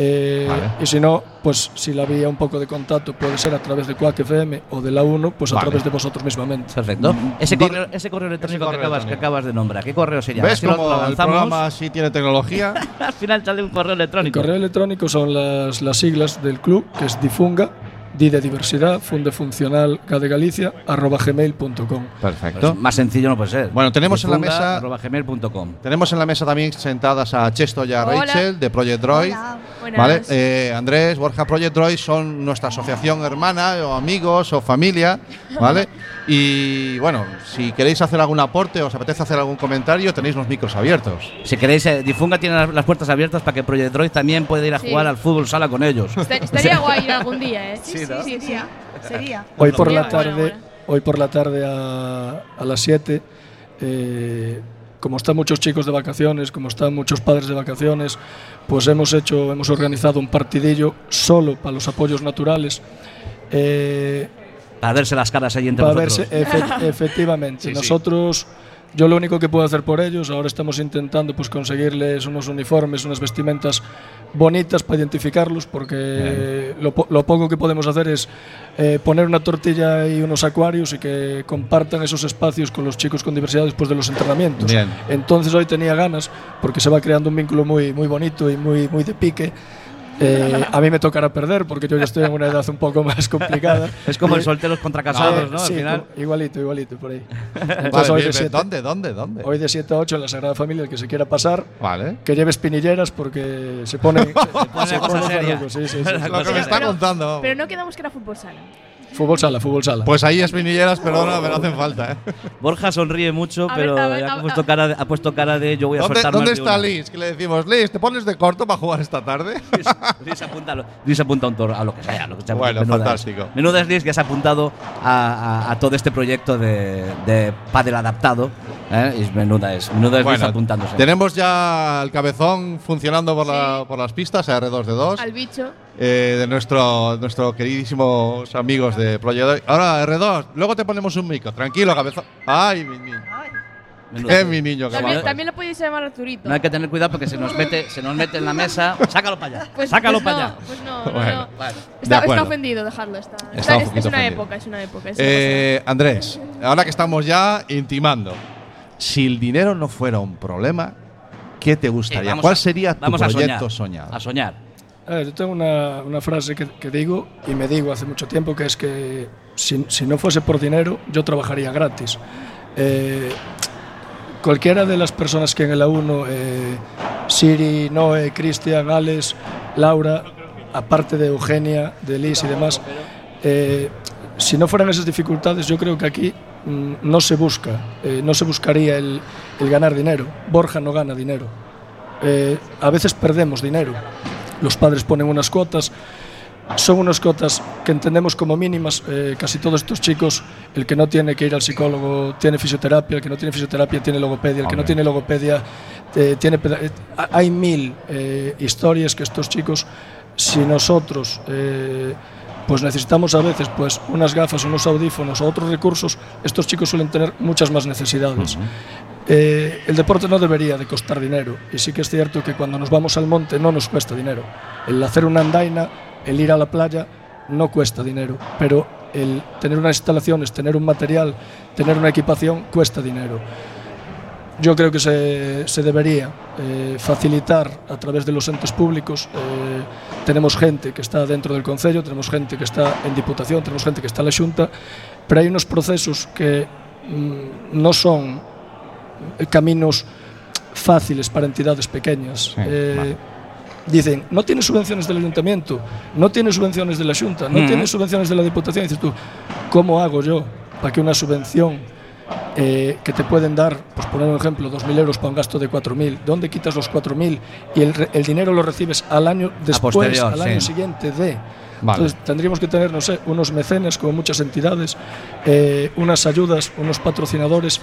Eh, Vale. Y si no, pues si la vía un poco de contacto puede ser a través de Quack FM o de la 1, pues a Vale. través de vosotros mismamente. Perfecto. Ese Dile- correo, ese correo electrónico correo que, acabas, que acabas de nombrar, ¿qué correo sería? ¿Ves lo- cómo lo el lanzamos. programa sí tiene tecnología? Al final sale un correo El electrónico. correo electrónico son las, las siglas del club, que es difunga, di de diversidad, funde funcional, K de Galicia, arroba gmail.com. Perfecto. Pues más sencillo no puede ser. Bueno, tenemos en la mesa- arroba gmail.com. Tenemos en la mesa también sentadas a Chesto y a Hola. Rachel de Project Droid. Hola, buenas. ¿Vale? Eh, Andrés, Borja, Project Droid son nuestra asociación hermana o amigos o familia, ¿vale? Y bueno, si queréis hacer algún aporte o os apetece hacer algún comentario, tenéis los micros abiertos. Si queréis, eh, Difunga tiene las, las puertas abiertas para que Project Droid también pueda ir a Sí. jugar al fútbol sala con ellos. Est- Estaría guay ir algún día, ¿eh? Sí, sí, sí, sí. Sería. Hoy por Sería la bueno, tarde, bueno. hoy por la tarde a, a las 7, eh, como están muchos chicos de vacaciones, como están muchos padres de vacaciones, pues hemos hecho, hemos organizado un partidillo solo para los apoyos naturales. Eh, Para verse las caras ahí entre para vosotros. verse, efe- efectivamente. Sí, sí. Nosotros, yo lo único que puedo hacer por ellos, ahora estamos intentando pues conseguirles unos uniformes, unas vestimentas bonitas para identificarlos, porque lo, lo poco que podemos hacer es eh, poner una tortilla y unos acuarios y que compartan esos espacios con los chicos con diversidad después de los entrenamientos. Bien. Entonces hoy tenía ganas, porque se va creando un vínculo muy, muy bonito y muy, muy de pique. Eh, a mí me tocará perder porque yo ya estoy en una edad un poco más complicada. Es como el solteros contra casados, eh, ¿no? Al sí, final. como- igualito, igualito, por ahí. Vale, Entonces, hoy, bien, de. 7, ¿Dónde? ¿Dónde? ¿Dónde? hoy de 7 a 8 en la Sagrada Familia, el que se quiera pasar, Vale. que lleve espinilleras porque se pone. se, pone la cosa seria. farruco, sí, sí, sí, sí. Lo que me Pero- está contando. Pero no quedamos que era fútbol sala. Fútbol sala, fútbol sala. Pues ahí espinilleras, perdona, pero hacen falta, ¿eh? Borja sonríe mucho, A ver, pero a ver, a- ha, puesto cara de, ha puesto cara de yo voy a ¿Dónde, soltar dónde está. Liz? Que le decimos, Liz, ¿te pones de corto para jugar esta tarde? Liz apunta, a lo- Liz apunta a un toro, a lo que sea. a Lo que sea Bueno, menuda es. fantástico. Menuda es Liz que has apuntado a, a- a todo este proyecto de, de pádel adaptado. ¿eh? Y menuda es, menuda es Liz apuntándose. tenemos ya el cabezón funcionando por, la- por las pistas, R2D2, Al bicho. Eh, de nuestro, nuestro queridísimos amigos de Project Droid. Ahora, R2, luego te ponemos un micro. Tranquilo, cabezón. Ay, mi niño. Eh, mi niño, También, también lo podéis llamar Arturito. No hay que tener cuidado porque se nos mete, se nos mete en la mesa. Sácalo para allá. Pues- Sácalo pues para no, allá. Pues no, no, Bueno. no. Bueno. Está, está ofendido dejarlo. Está, Está está- un es, una ofendido. época, es una época. no Eh, Andrés, ahora que estamos ya intimando, si el dinero no fuera un problema, ¿qué te gustaría? vamos ¿Cuál a- sería tu vamos a proyecto soñar. soñado? A soñar. Yo tengo una, una frase que, que digo y me digo hace mucho tiempo que es que si, si no fuese por dinero yo trabajaría gratis. Eh, cualquiera de las personas que en el A1, eh, Siri, Noé, Cristian, Alex, Laura, aparte de Eugenia, de Liz y demás, eh, si no fueran esas dificultades, yo creo que aquí mm, no se busca, eh, no se buscaría el, el ganar dinero. Borja no gana dinero. Eh, a veces perdemos dinero. Los padres ponen unas cuotas, son unas cuotas que entendemos como mínimas. Eh, casi todos estos chicos, el que no tiene que ir al psicólogo tiene fisioterapia, el que no tiene fisioterapia tiene logopedia, el que no tiene logopedia eh, tiene... eh, ha- hay mil eh, historias que estos chicos, si nosotros... pues necesitamos a veces pues unas gafas, unos audífonos o otros recursos, estos chicos suelen tener muchas más necesidades. Eh, el deporte no debería de costar dinero y sí que es cierto que cuando nos vamos al monte no nos cuesta dinero. El hacer una andaina, el ir a la playa no cuesta dinero, pero el tener unas instalaciones, tener un material, tener una equipación cuesta dinero. Yo creo que se, debería eh, facilitar a través de los entes públicos. Eh, tenemos gente que está dentro del Concello, tenemos gente que está en Diputación, tenemos gente que está en la Xunta, pero hay unos procesos que mm, no son caminos fáciles para entidades pequeñas. Eh, vale. Dicen, no tiene subvenciones del ayuntamiento, no tiene subvenciones de la Junta, no Ujú. tiene subvenciones de la Diputación. Y dices tú, ¿cómo hago yo para que una subvención eh, que te pueden dar, pues poner un ejemplo, 2.000 euros para un gasto de 4.000, ¿dónde quitas los 4.000 y el, dinero lo recibes al año después, al año sí. siguiente de? Vale. Entonces tendríamos que tener, no sé, unos mecenas como muchas entidades, eh, unas ayudas, unos patrocinadores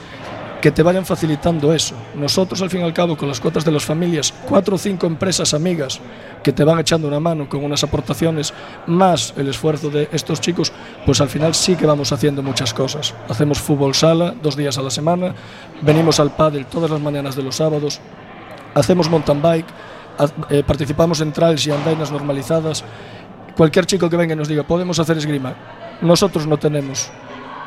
que te vayan facilitando eso. Nosotros, al fin y al cabo, con las cuotas de las familias, cuatro o cinco empresas amigas que te van echando una mano con unas aportaciones, más el esfuerzo de estos chicos, pues al final sí que vamos haciendo muchas cosas. Hacemos fútbol sala dos días a la semana, venimos al pádel todas las mañanas de los sábados, hacemos mountain bike, eh, participamos en trails y andainas normalizadas. Cualquier chico que venga y nos diga, podemos hacer esgrima, nosotros no tenemos,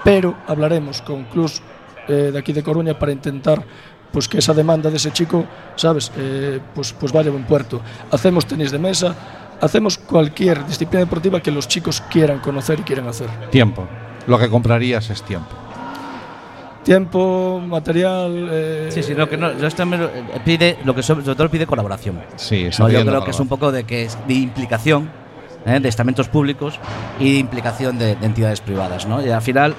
pero hablaremos con clubs eh, de aquí de Coruña para intentar pues que esa demanda de ese chico, sabes, Eh, pues, pues vaya a buen puerto. Hacemos tenis de mesa, hacemos cualquier disciplina deportiva que los chicos quieran conocer y quieran hacer. Tiempo. Lo que comprarías es tiempo. Tiempo, material. eh, Sí, sí, lo que no, yo esto me eh, pide, lo que sobre, sobre todo pide colaboración. Sí, está No, yo creo que es un poco de que es de implicación ¿eh? de estamentos públicos y de implicación de, de entidades privadas, ¿no? Y al final,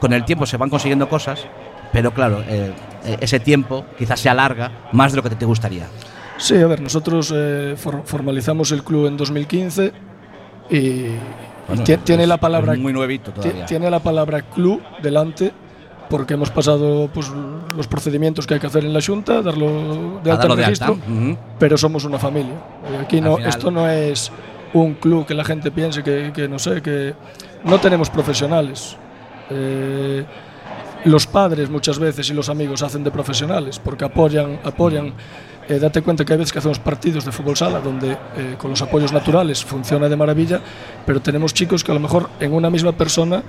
con el tiempo se van consiguiendo cosas, pero claro, eh, eh, ese tiempo quizás se alarga más de lo que te, gustaría. Sí, a ver, nosotros eh, for- formalizamos el club en 2015 y Bueno, ti- tiene la palabra muy nuevito todavía. tiene la palabra club delante porque hemos pasado pues, los procedimientos que hay que hacer en la Junta, darlo de alta en de registro, alta, ujú. pero somos una familia. Aquí Al no, final- esto no es un club que la gente piense que, que no sé, que no tenemos profesionales. Eh, los padres muchas veces y los amigos hacen de profesionales porque apoyan, apoyan. Eh, date cuenta que hay veces que hacemos partidos de fútbol sala donde eh, con los apoyos naturales funciona de maravilla, pero tenemos chicos que a lo mejor en una misma persona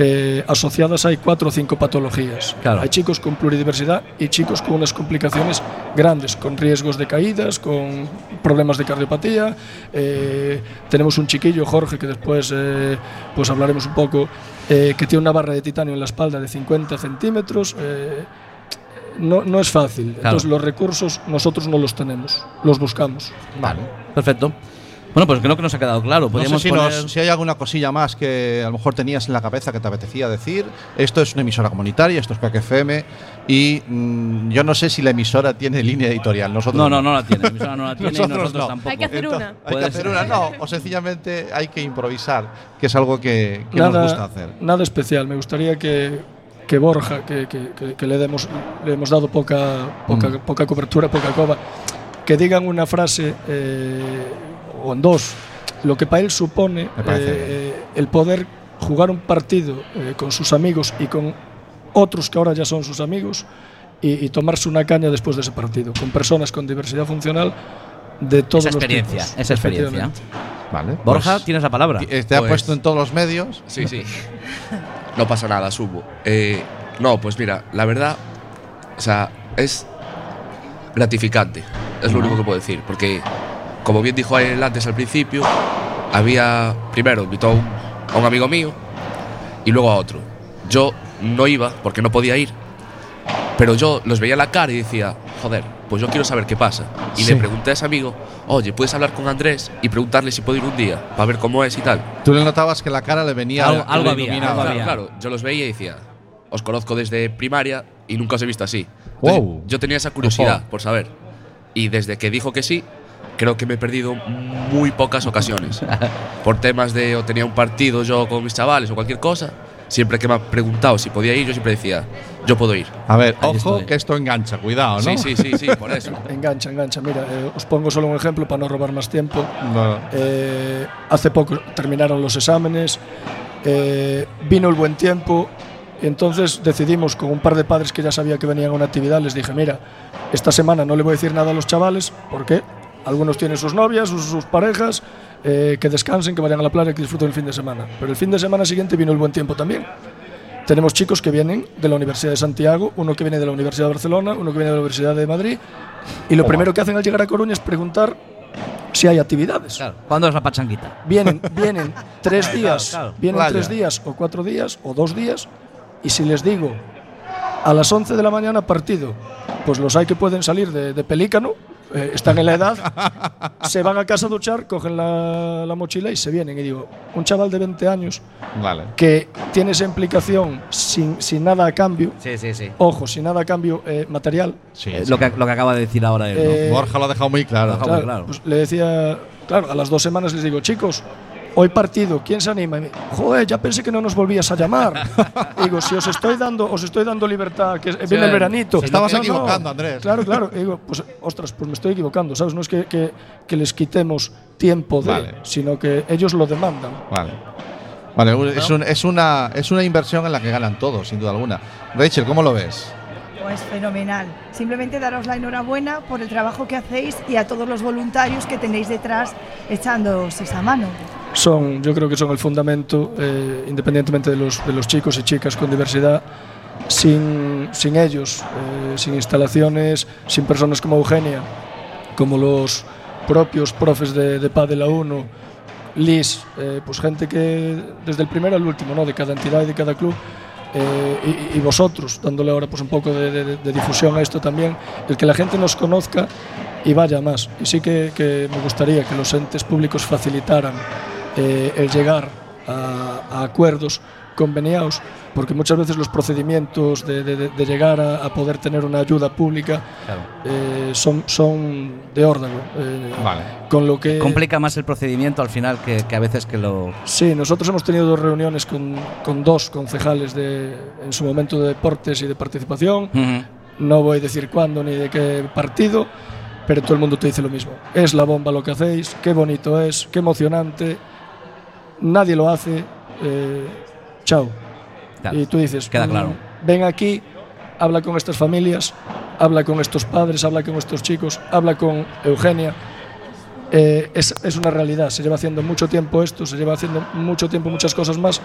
eh, asociadas hay cuatro o cinco patologías. Claro. Hay chicos con pluridiversidad y chicos con unas complicaciones grandes, con riesgos de caídas, con problemas de cardiopatía. Eh, tenemos un chiquillo, Jorge, que después eh, pues hablaremos un poco, eh, que tiene una barra de titanio en la espalda de 50 centímetros. eh, no, no es fácil. Claro. Entonces los recursos nosotros no los tenemos, los buscamos. Vale, perfecto. Bueno, pues creo que nos ha quedado claro. No sé si, poner- nos- si hay alguna cosilla más que a lo mejor tenías en la cabeza que te apetecía decir. Esto es una emisora comunitaria, esto es CAC FM y mm, yo no sé si la emisora tiene línea editorial. Nosotros No, no, no la tiene. La emisora no la tiene y Nosotros nosotros no. tampoco. Hay que hacer Entonces, una. Hay que hacer una, no, o sencillamente hay que improvisar, que es algo que, que nos gusta hacer. Nada especial. Me gustaría que, que Borja, que, que- que- que le, demos, le hemos dado poca, poca, Mm. poca cobertura, poca coba, que digan una frase eh, o en dos, lo que para él supone parece eh, el poder jugar un partido eh, con sus amigos y con otros que ahora ya son sus amigos y, y tomarse una caña después de ese partido, con personas con diversidad funcional de todos Esa los experiencia, tipos. esa experiencia. Vale, Borja, pues, tienes la palabra. te ha Pues- puesto en todos los medios. Sí, sí. No pasa nada, subo. Eh, no, pues mira, la verdad, o sea, es gratificante. Es lo único que puedo decir. Porque, como bien dijo él antes al principio, había, primero, invitó a un, a un amigo mío y luego a otro. Yo no iba porque no podía ir. Pero yo los veía en la cara y decía, joder, pues yo quiero saber qué pasa. Y Sí. le pregunté a ese amigo, oye, ¿puedes hablar con Andrés y preguntarle si puedo ir un día para ver cómo es y tal? Tú le notabas que la cara le venía Algo- algo le había, algo Claro, había. claro, yo los veía y decía, os conozco desde primaria y nunca os he visto así. Entonces, Wow. Yo tenía esa curiosidad Ojo. por saber. Y desde que dijo que sí, creo que me he perdido muy pocas ocasiones. por temas de o tenía un partido yo con mis chavales o cualquier cosa, siempre que me ha preguntado si podía ir, yo siempre decía, yo puedo ir. A ver, Ahí ojo estoy. que esto engancha, cuidado, ¿no? Sí, sí, sí, sí, por eso. Engancha, engancha. Mira, eh, os pongo solo un ejemplo para no robar más tiempo. No. Eh, hace poco terminaron los exámenes, eh, vino el buen tiempo y entonces decidimos con un par de padres que ya sabía que venían a una actividad, les dije, mira, esta semana no le voy a decir nada a los chavales porque algunos tienen sus novias, sus, sus parejas, eh, que descansen, que vayan a la playa, que disfruten el fin de semana. Pero el fin de semana siguiente vino el buen tiempo también. Tenemos chicos que vienen de la Universidad de Santiago, uno que viene de la Universidad de Barcelona, uno que viene de la Universidad de Madrid, y lo primero que hacen al llegar a Coruña es preguntar si hay actividades. Claro. ¿Cuándo es la pachanguita? Vienen, vienen tres Claro, días, claro. vienen Playa. tres días o cuatro días o dos días, y si les digo a las 11 de la mañana partido, pues los hay que pueden salir de, de pelícano, eh, están en la edad, se van a casa a duchar, cogen la, la mochila y se vienen. Y digo, un chaval de 20 años Vale. que tiene esa implicación sin, sin nada a cambio, Sí, sí, sí. ojo, sin nada a cambio eh, material, Sí, Eh, sí. Lo, que, lo que acaba de decir ahora él, ¿no? Eh, Borja lo ha dejado muy claro. Muy claro. pues le decía, claro, a las dos semanas les digo, chicos, hoy partido, ¿quién se anima? Y me, Joder, ya pensé que no nos volvías a llamar. Y digo, si os estoy dando, os estoy dando libertad, que viene el veranito. se estabas No, no. equivocando, Andrés. Claro, claro. Y digo, pues, ostras, pues me estoy equivocando, ¿sabes? No es que, que- que les quitemos tiempo de, Vale. sino que ellos lo demandan. Vale. Vale, es, un- es una, es una inversión en la que ganan todos, sin duda alguna. Rachel, ¿cómo lo ves? Pues fenomenal. Simplemente daros la enhorabuena por el trabajo que hacéis y a todos los voluntarios que tenéis detrás echándoos esa mano. son, yo creo que son el fundamento, eh, independientemente de los, de los chicos y chicas con diversidad, sin, sin ellos, eh, sin instalaciones, sin personas como Eugenia, como los propios profes de, de PA de la 1, Liz, eh, pues gente que desde el primero al último, ¿no? de cada entidad y de cada club, eh, y, vosotros, dándole ahora pues un poco de, difusión a esto también, el que la gente nos conozca y vaya más. Y sí que, me gustaría que los entes públicos facilitaran eh, el llegar a acuerdos conveniados, porque muchas veces los procedimientos de, de- de- llegar a, a poder tener una ayuda pública eh, son, son de órdago. eh, Vale. Con lo que Complica más el procedimiento al final que, que a veces que lo. Sí, nosotros hemos tenido dos reuniones con, con dos concejales de, en su momento de deportes y de participación. Ujú. No voy a decir cuándo ni de qué partido, pero todo el mundo te dice lo mismo. Es la bomba lo que hacéis, qué bonito es, qué emocionante. Nadie lo hace. eh, chao. Claro, y tú dices, queda "Mm, claro. ven aquí, habla con estas familias, habla con estos padres, habla con estos chicos, habla con Eugenia. Eh, es, es una realidad, se lleva haciendo mucho tiempo esto, se lleva haciendo mucho tiempo muchas cosas más,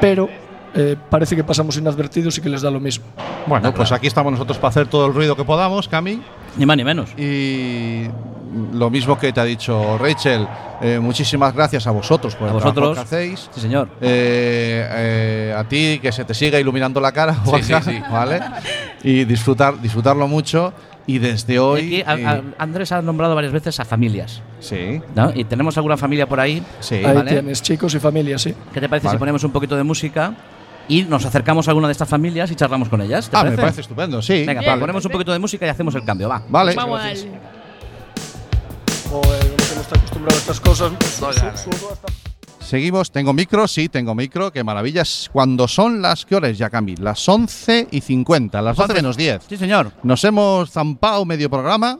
pero eh, parece que pasamos inadvertidos y que les da lo mismo. Bueno, pues aquí estamos nosotros para hacer todo el ruido que podamos, Cami. Ni más ni menos. Y lo mismo que te ha dicho Rachel, eh, muchísimas gracias a vosotros por A el trabajo vosotros. que hacéis. Sí, señor. Eh, eh, a ti que se te siga iluminando la cara, Sí, sí, sí. ¿vale? Y disfrutar, disfrutarlo mucho. Y desde Y hoy. aquí a- eh, a- Andrés ha nombrado varias veces a familias. sí, ¿no? Y tenemos alguna familia por ahí. sí. Ahí Vale. tienes chicos y familias, sí. ¿Qué te parece Vale. si ponemos un poquito de música y nos acercamos a alguna de estas familias y charlamos con ellas? ¿Te Ah, parece? me parece estupendo, sí. Venga, Bien. ponemos un poquito de música y hacemos el cambio, va. Vale. Vamos al. O uno que no está acostumbrado a estas cosas. Seguimos, tengo micro, sí, tengo micro, qué maravillas. Cuando son las, ¿qué horas ya, Cami? Las 11 y 50, las 12 menos 10. Sí, señor. Nos hemos zampado medio programa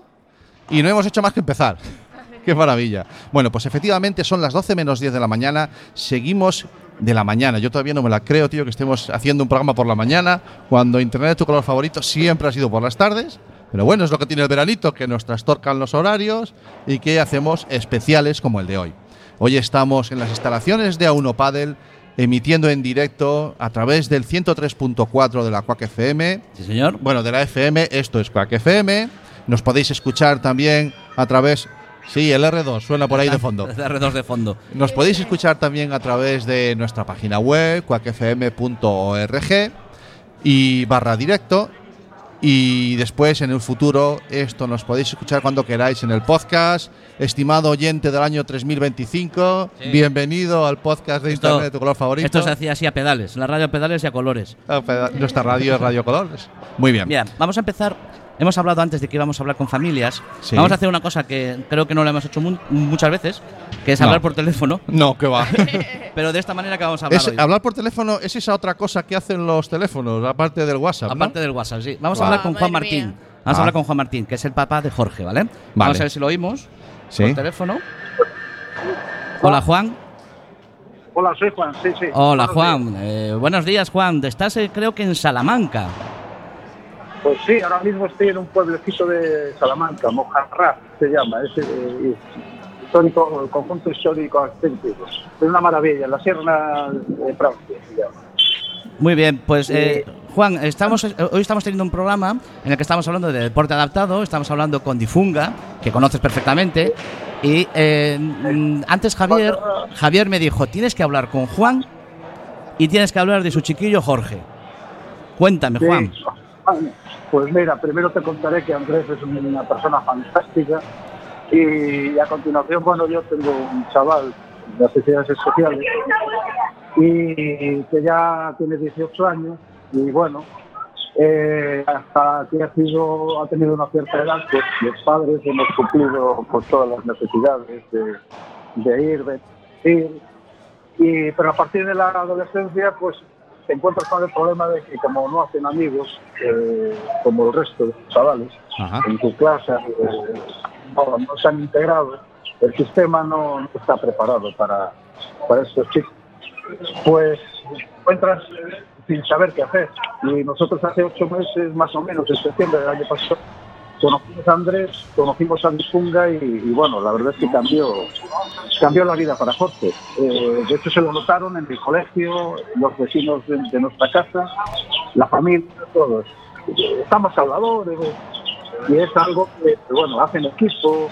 y no hemos hecho más que empezar. Qué maravilla. Bueno, pues efectivamente son las 12 menos 10 de la mañana. Seguimos de la mañana. Yo todavía no me la creo, tío, que estemos haciendo un programa por la mañana, cuando Internet, tu color favorito, siempre ha sido por las tardes. Pero bueno, es lo que tiene el veranito, que nos trastorcan los horarios y que hacemos especiales como el de hoy. Hoy estamos en las instalaciones de A1 Padel, emitiendo en directo a través del 103.4 de la Quack FM. Sí, señor. Bueno, de la FM, esto es Quack FM. Nos podéis escuchar también a través. Sí, el R2 suena por ahí de fondo. R2 de fondo. Nos podéis escuchar también a través de nuestra página web, quackfm.org y barra directo. Y después, en el futuro, esto nos podéis escuchar cuando queráis en el podcast. Estimado oyente del año 3025, Sí. bienvenido al podcast de Esto- Internet de tu color favorito. Esto se hacía así a pedales. La radio a pedales y a colores. Ah, peda- Nuestra radio es Radio Colores. Muy bien. Bien, vamos a empezar. Hemos hablado antes de que íbamos a hablar con familias. Sí. Vamos a hacer una cosa que creo que no lo hemos hecho mu- muchas veces, que es No. hablar por teléfono. No, que va. Pero de esta manera que vamos a hablar Es- hoy. hablar por teléfono es esa otra cosa que hacen los teléfonos, aparte del WhatsApp. ¿no? Aparte del WhatsApp, sí. Vamos a hablar con Juan Martín. Vamos Ah. a hablar con Juan Martín, que es el papá de Jorge, ¿vale? Vamos a ver si lo oímos Sí. por teléfono. Hola, Juan. Hola, soy Juan, sí, sí. Hola, Buenos Juan. Eh, buenos días, Juan. Estás, eh, creo que en Salamanca. Pues sí, ahora mismo estoy en un pueblecito de Salamanca, Mojarra se llama, es eh, histórico, conjunto histórico auténtico. Es una maravilla, la Sierra de Francia se llama. Muy bien, pues eh, Juan, estamos, eh, hoy estamos teniendo un programa en el que estamos hablando de deporte adaptado, estamos hablando con Difunga, que conoces perfectamente, y eh, mm, antes Javier, Javier me dijo, tienes que hablar con Juan y tienes que hablar de su chiquillo Jorge. Cuéntame, Sí. Pues mira, primero te contaré que Andrés es una persona fantástica y a continuación, bueno, yo tengo un chaval de necesidades sociales y que ya tiene 18 años y bueno, eh, hasta que ha, sido, ha tenido una cierta edad, pues los padres hemos cumplido con todas las necesidades de, ir, de- y- pero a partir de la adolescencia, pues te encuentras con el problema de que como no hacen amigos, eh, como el resto de los chavales, Ajá. en tu clase eh, no, no se han integrado, el sistema no, no está preparado para, para estos chicos. Pues encuentras sin saber qué hacer. Y nosotros hace ocho meses, más o menos, en septiembre del año pasado, conocimos a Andrés, conocimos a Difunga y, y bueno, la verdad es que cambió, cambió la vida para Jorge. Eh, de hecho, se lo notaron en el colegio, los vecinos de, de nuestra casa, la familia, todos. Estamos salvadores y es algo que, que, bueno, hacen equipo.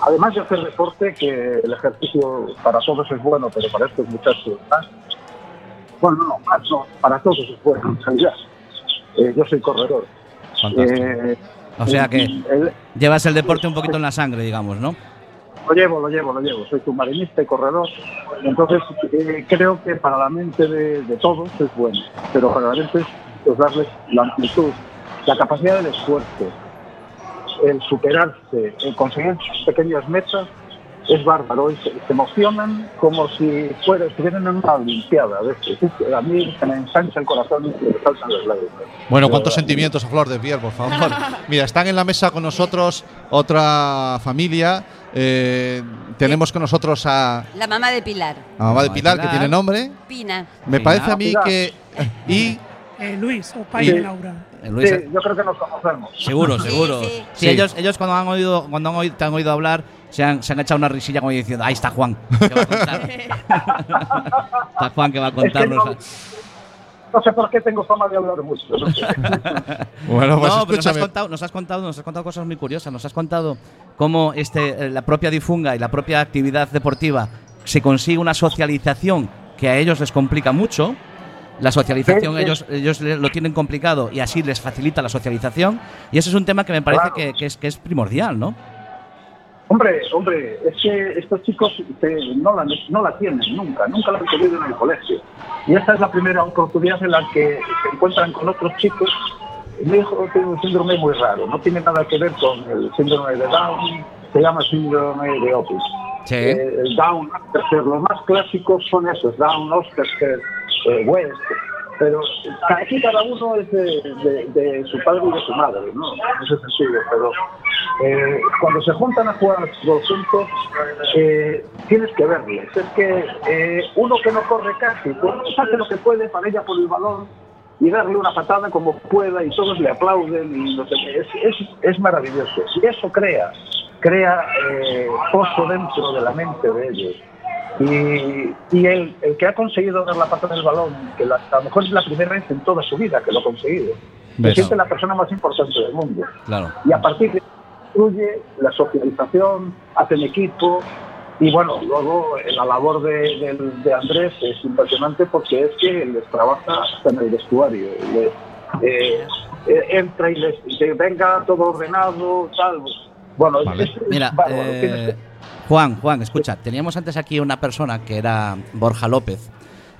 Además de hacer deporte, que el ejercicio para todos es bueno, pero para estos muchachos más. Bueno, no, más no, para todos es bueno, en realidad. Eh, yo soy corredor. O sea que el- llevas el deporte un poquito en la sangre, digamos, ¿no? Lo llevo, lo llevo, lo llevo. Soy submarinista y corredor. Entonces, eh, creo que para la mente de, de todos es bueno. Pero para la mente es pues, darles la amplitud, la capacidad del esfuerzo, el superarse, el conseguir pequeñas metas, es bárbaro. Y se, se emocionan como si fuera, estuvieran en una olimpiada. A veces. Es- A mí se me ensancha el corazón y se me saltan las lágrimas. Bueno, De cuántos sentimientos a flor de piel, por favor. Mira, están en la mesa con nosotros otra familia. Eh, tenemos con nosotros a, La mamá de Pilar. a mamá de Pilar, que tiene nombre. Pina. Me parece a mí Pilar. que. Y. Eh, Luis, o pai Y- de Laura. Eh, Luis, Sí, yo creo que nos conocemos. Seguro, seguro. sí. Sí, Sí. ellos, ellos cuando han oído, cuando han oído, te han oído hablar, se han, se han echado una risilla como diciendo, ahí está Juan, que va a contar. está Juan que va a Es que contarnos. no, no sé por qué tengo fama de hablar mucho. no sé. Bueno, pues no, pero nos has, contado, nos has contado, nos has contado cosas muy curiosas. Nos has contado cómo este, eh, la propia difunga y la propia actividad deportiva se consigue una socialización que a ellos les complica mucho. La socialización Sí, sí. ellos ellos lo tienen complicado y así les facilita la socialización y eso es un tema que me parece Claro. que, que es, que es primordial, ¿no? Hombre, hombre, es que estos chicos eh, no, la, no la tienen nunca, nunca la han tenido en el colegio. Y esta es la primera oportunidad en la que se encuentran con otros chicos. Mi hijo tiene un síndrome muy raro, no tiene nada que ver con el síndrome de Down, se llama síndrome de Otis. Sí. Eh, Down, Asperger, los más clásicos son esos, Down, Asperger, eh, West, pero aquí cada uno es de, de- su padre y de su madre, ¿no? En ese sentido, pero eh, cuando se juntan a jugar los juntos, eh, tienes que verles. Es que eh, uno que no corre casi, pues hace lo que puede para ella por el balón y darle una patada como pueda y todos le aplauden y no sé es, es maravilloso. Y eso crea, crea eh, pozo dentro de la mente de ellos. Y, y el, el que ha conseguido dar la patada del balón, que la- a lo mejor es la primera vez en toda su vida que lo ha conseguido, se siente la persona más importante del mundo. Claro. Y a partir de construye la socialización, hacen equipo. Y bueno, luego la labor de, de- de Andrés es impresionante porque es que les trabaja hasta en el vestuario. Les, eh, eh, entra y les dice, venga, todo ordenado, tal. Bueno, es- Vale. es, es Mira, eh, que- Juan, Juan, escucha, teníamos antes aquí una persona que era Borja López,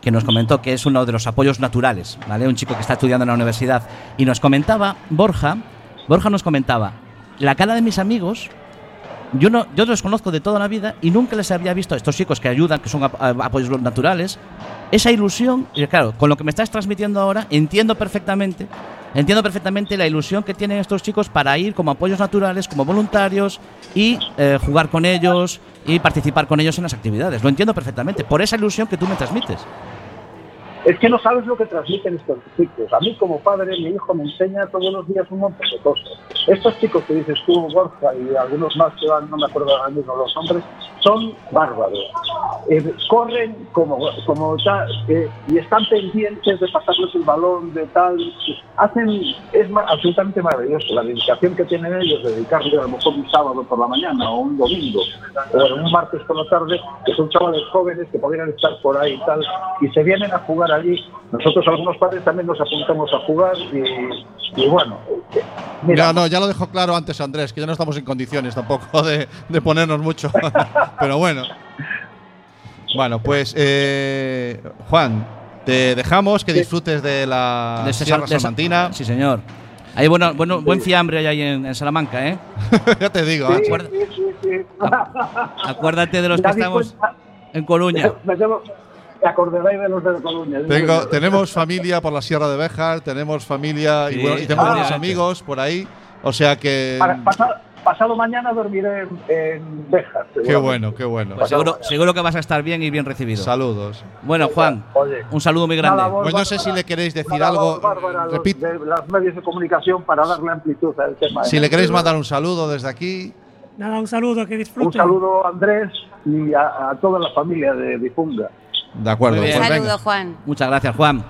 que nos comentó que es uno de los apoyos naturales, ¿vale? Un chico que está estudiando en la universidad. Y nos comentaba, Borja, Borja nos comentaba, la cara de mis amigos, yo no, yo los conozco de toda la vida y nunca les había visto a estos chicos que ayudan, que son apoyos naturales, esa ilusión, y claro, con lo que me estás transmitiendo ahora, entiendo perfectamente, entiendo perfectamente la ilusión que tienen estos chicos para ir como apoyos naturales, como voluntarios y eh, jugar con ellos y participar con ellos en las actividades. Lo entiendo perfectamente, por esa ilusión que tú me transmites. Es que no sabes lo que transmiten estos chicos. A mí como padre, mi hijo me enseña todos los días un montón de cosas. Estos chicos que dices tú, Borja, y algunos más que van, no me acuerdo ahora mismo los nombres, son bárbaros. Eh, corren como, como tal, eh, y están pendientes de pasarles el balón, de tal. Hacen, es ma- absolutamente maravilloso la dedicación que tienen ellos, de dedicarle a lo mejor un sábado por la mañana o un domingo, o un martes por la tarde, que son chavales jóvenes que podrían estar por ahí y tal, y se vienen a jugar allí. Nosotros algunos padres también nos apuntamos a jugar y, y bueno, mira, Ya, no, ya lo dejó claro antes Andrés, que ya no estamos en condiciones tampoco de, de ponernos mucho. Pero bueno. Bueno, pues eh, Juan, te dejamos que disfrutes de la De Sierra sal- de esa- Salmantina. Sí, señor. Hay bueno, bueno, buen fiambre hay ahí en, en Salamanca, ¿eh? ya te digo. Sí, sí, sí, sí. Acuérdate de los que estamos. cuenta- En Coruña. Me tengo, me acordaré de los de Coruña. Tengo, tenemos familia por la Sierra de Béjar, tenemos familia y, Sí, bueno, y tenemos ah, unos sí. amigos por ahí. O sea que. Para- pasa- pasado mañana dormiré en, en Béjar. Qué bueno, qué bueno. Pues seguro, seguro que vas a estar bien y bien recibido. Saludos. Bueno, Juan, Oye. un saludo muy grande. Nada, vos, Pues no sé si le queréis decir nada, algo. Repito, de los medios de comunicación para darle amplitud al tema. si le queréis mandar un saludo desde aquí. Nada, un saludo, que Un disfruten. saludo a Andrés y a, a toda la familia de Difunga. De acuerdo. Bien. pues Saludo, venga. Juan. Muchas gracias, Juan.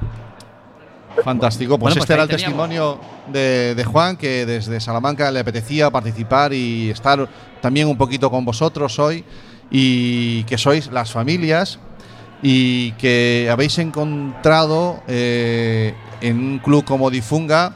Fantástico. Pues Bueno, pues este era el teníamos. testimonio de, de Juan, que desde Salamanca le apetecía participar y estar también un poquito con vosotros hoy. Y que sois las familias y que habéis encontrado eh, en un club como Difunga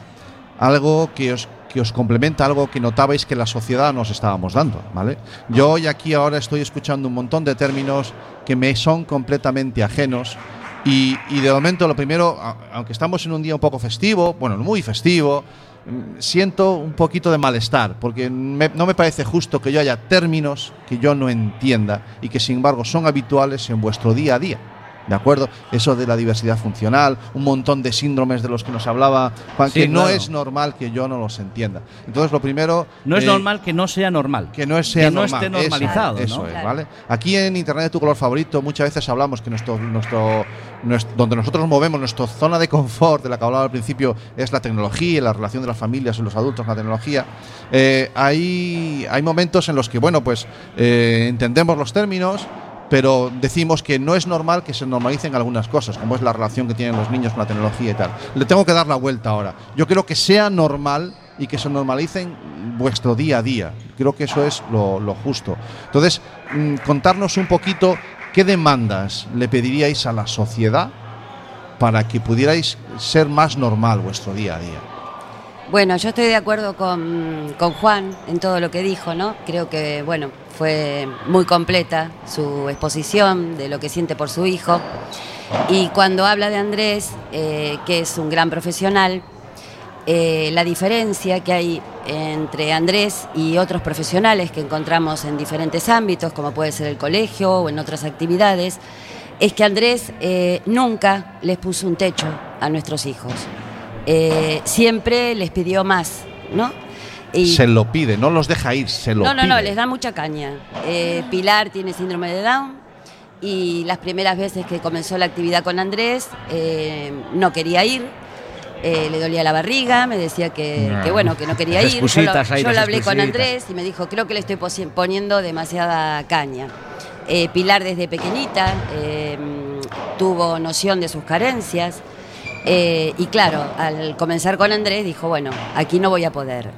algo que os, que os complementa, algo que notabais que la sociedad nos estábamos dando, ¿vale? Yo hoy aquí ahora estoy escuchando un montón de términos que me son completamente ajenos y, y de momento lo primero, aunque estamos en un día un poco festivo, bueno, muy festivo, mm, siento un poquito de malestar, porque no me parece justo que yo haya términos que yo no entienda y que sin embargo son habituales en vuestro día a día. ¿De acuerdo? Eso de la diversidad funcional, un montón de síndromes de los que nos hablaba Juan, Sí, que no es normal que yo no los entienda. Entonces, lo primero. No es eh, normal que no sea normal. que no sea Que no normal. esté normalizado, Eso, ¿no? es, Claro. ¿vale? Aquí en Internet tu color favorito muchas veces hablamos que nuestro, nuestro, nuestro- donde nosotros movemos nuestra zona de confort, de la que hablaba al principio, es la tecnología y la relación de las familias y los adultos con la tecnología. Eh, hay, hay momentos en los que, bueno, pues eh, entendemos los términos, pero decimos que no es normal que se normalicen algunas cosas, como es la relación que tienen los niños con la tecnología y tal. Le tengo que dar la vuelta ahora. Yo creo que sea normal y que se normalicen vuestro día a día. Creo que eso es lo, justo. Entonces, mm, contarnos un poquito qué demandas le pediríais a la sociedad para que pudierais ser más normal vuestro día a día. Bueno, yo estoy de acuerdo con, con Juan en todo lo que dijo, ¿no? Creo que, bueno, fue muy completa su exposición de lo que siente por su hijo. Y cuando habla de Andrés, eh, que es un gran profesional, eh, la diferencia que hay entre Andrés y otros profesionales que encontramos en diferentes ámbitos, como puede ser el colegio o en otras actividades, es que Andrés eh, nunca les puso un techo a nuestros hijos. Eh, siempre les pidió más, ¿no? Y- Se lo pide, no los deja ir, se lo no, no, pide. no, les da mucha caña. Eh, Pilar tiene síndrome de Down y las primeras veces que comenzó la actividad con Andrés eh, no quería ir. eh, le dolía la barriga, me decía que, No. que bueno, que no quería ir. Yo lo, excusitas ahí, yo las lo hablé con. Andrés y me dijo, creo que le estoy poniendo demasiada caña. Eh, Pilar desde pequeñita eh, tuvo noción de sus carencias eh, y claro, al comenzar con Andrés dijo, bueno, aquí no voy a poder.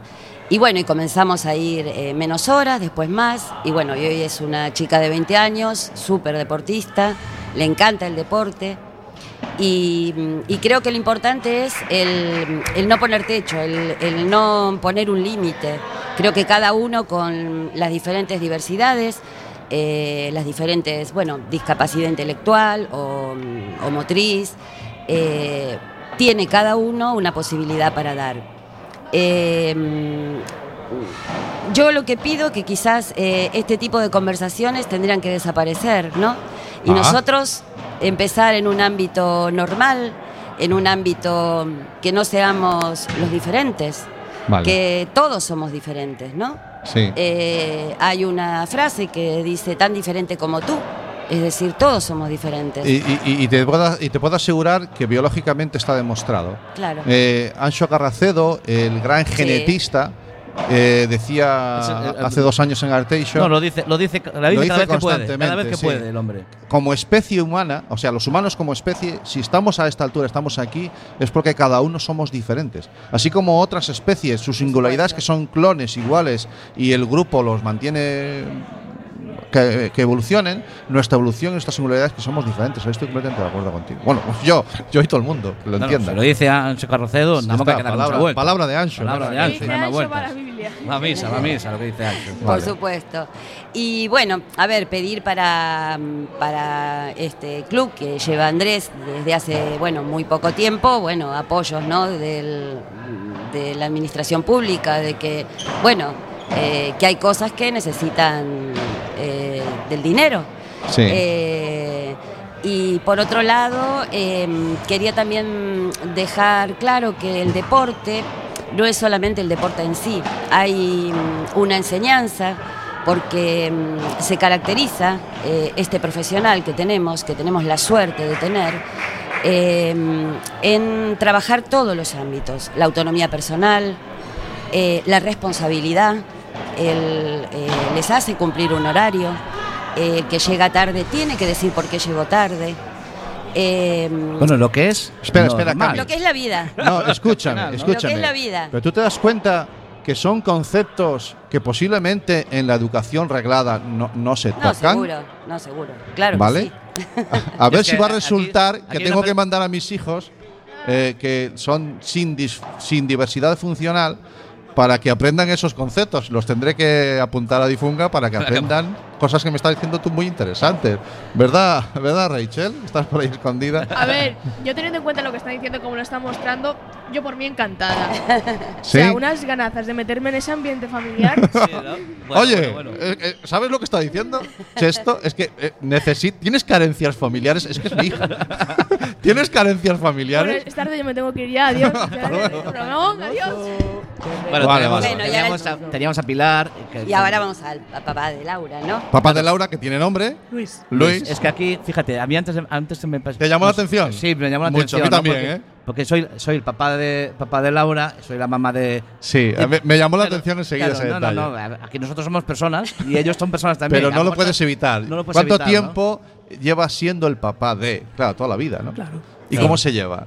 Y bueno, y comenzamos a ir eh, menos horas, después más, y bueno, y hoy es una chica de 20 años, súper deportista, le encanta el deporte. Y, creo que lo importante es el, no poner techo, el, no poner un límite. Creo que cada uno con las diferentes diversidades, eh, las diferentes, bueno, discapacidad intelectual o motriz, eh, tiene cada uno una posibilidad para dar. Eh, yo lo que pido que quizás eh, este tipo de conversaciones tendrían que desaparecer, ¿no? Y Ah. nosotros empezar en un ámbito normal, en un ámbito que no seamos los diferentes, Vale. que todos somos diferentes, ¿no? Sí. Eh, hay una frase que dice tan diferente como tú, es decir, todos somos diferentes. Y, y- y te puedo, y te puedo asegurar que biológicamente está demostrado. Claro. Eh, Ancho Carracedo, el gran Sí. genetista, eh, decía hace dos años en Arteixo. No, lo dice, lo dice, lo dice cada vez que puede. Cada vez que sí. puede el hombre. Como especie humana, o sea, los humanos como especie, si estamos a esta altura, estamos aquí, es porque cada uno somos diferentes. Así como otras especies, sus singularidades que son clones iguales y el grupo los mantiene que, que evolucionen, nuestra evolución y nuestras singularidades que somos diferentes. Estoy completamente de acuerdo contigo. Bueno, pues yo, yo y todo el mundo, que lo No, no, entienda. se lo dice Ancho Carrocedo, nada más que queda palabra- vuelta. palabra de Ancho, Palabra ¿no? de Ancho, no va a la Biblia. Va a misa, va a misa, lo que dice Ancho. Por supuesto. Y bueno, a ver, pedir para, para este club que lleva Andrés desde hace, bueno, muy poco tiempo, bueno, apoyos, ¿no? Del, de la administración pública, de que, bueno, eh, que hay cosas que necesitan del dinero. Sí. Eh, Y por otro lado, eh, quería también dejar claro que el deporte no es solamente el deporte en sí, hay mm, una enseñanza porque mm, se caracteriza eh, este profesional que tenemos, que tenemos la suerte de tener, eh, en trabajar todos los ámbitos, la autonomía personal, eh, la responsabilidad, el, les hace cumplir un horario, el que llega tarde tiene que decir por qué llegó tarde. Eh, Bueno, lo que es. Espera, espera. Cami. lo que es la vida. No, escúchame, Lo que es escúchame. la vida. Pero tú te das cuenta que son conceptos que posiblemente en la educación reglada no, no se No, tocan. seguro, no, seguro. Claro que ¿Vale? sí. A ver si que va a resultar aquí que tengo que mandar a mis hijos eh, que son sin, dis- sin diversidad funcional para que aprendan esos conceptos. Los tendré que apuntar a Difunga para que Para que- aprendan cosas que me estás diciendo tú muy interesantes. ¿Verdad, ¿verdad Rachel? Estás por ahí escondida. A ver, yo teniendo en cuenta lo que está diciendo, como lo está mostrando, yo por mí encantada. O ¿Sí? sea, unas ganazas de meterme en ese ambiente familiar. Oye, eh, eh, ¿sabes lo que está diciendo? Chesto, es que eh, necesi- ¿Tienes carencias familiares? Es que es mi hija. ¿Tienes carencias Bueno, familiares? es tarde, yo me tengo que ir ya. Adiós. Ramón, adiós. Bueno, Vale, teníamos. Bueno, teníamos a, teníamos a Pilar. que- Y ahora vamos al papá de Laura, ¿no? Papá de Laura, que tiene nombre. Luis. Luis. Es que aquí, fíjate, a mí antes, antes me ¿Te llamó la atención? Sí, me llamó la Mucho, a atención. también, porque, ¿eh? Porque soy, soy el papá de, papá de Laura, soy la mamá de. Sí, Y- me, me llamó la Claro, atención enseguida claro, ese no, detalle. No, no, aquí nosotros somos personas y ellos son personas también. Pero no lo puedes evitar. no lo puedes ¿Cuánto evitar, ¿no? tiempo lleva siendo el papá de? Claro, toda la vida, ¿no? Claro. ¿Y cómo se lleva?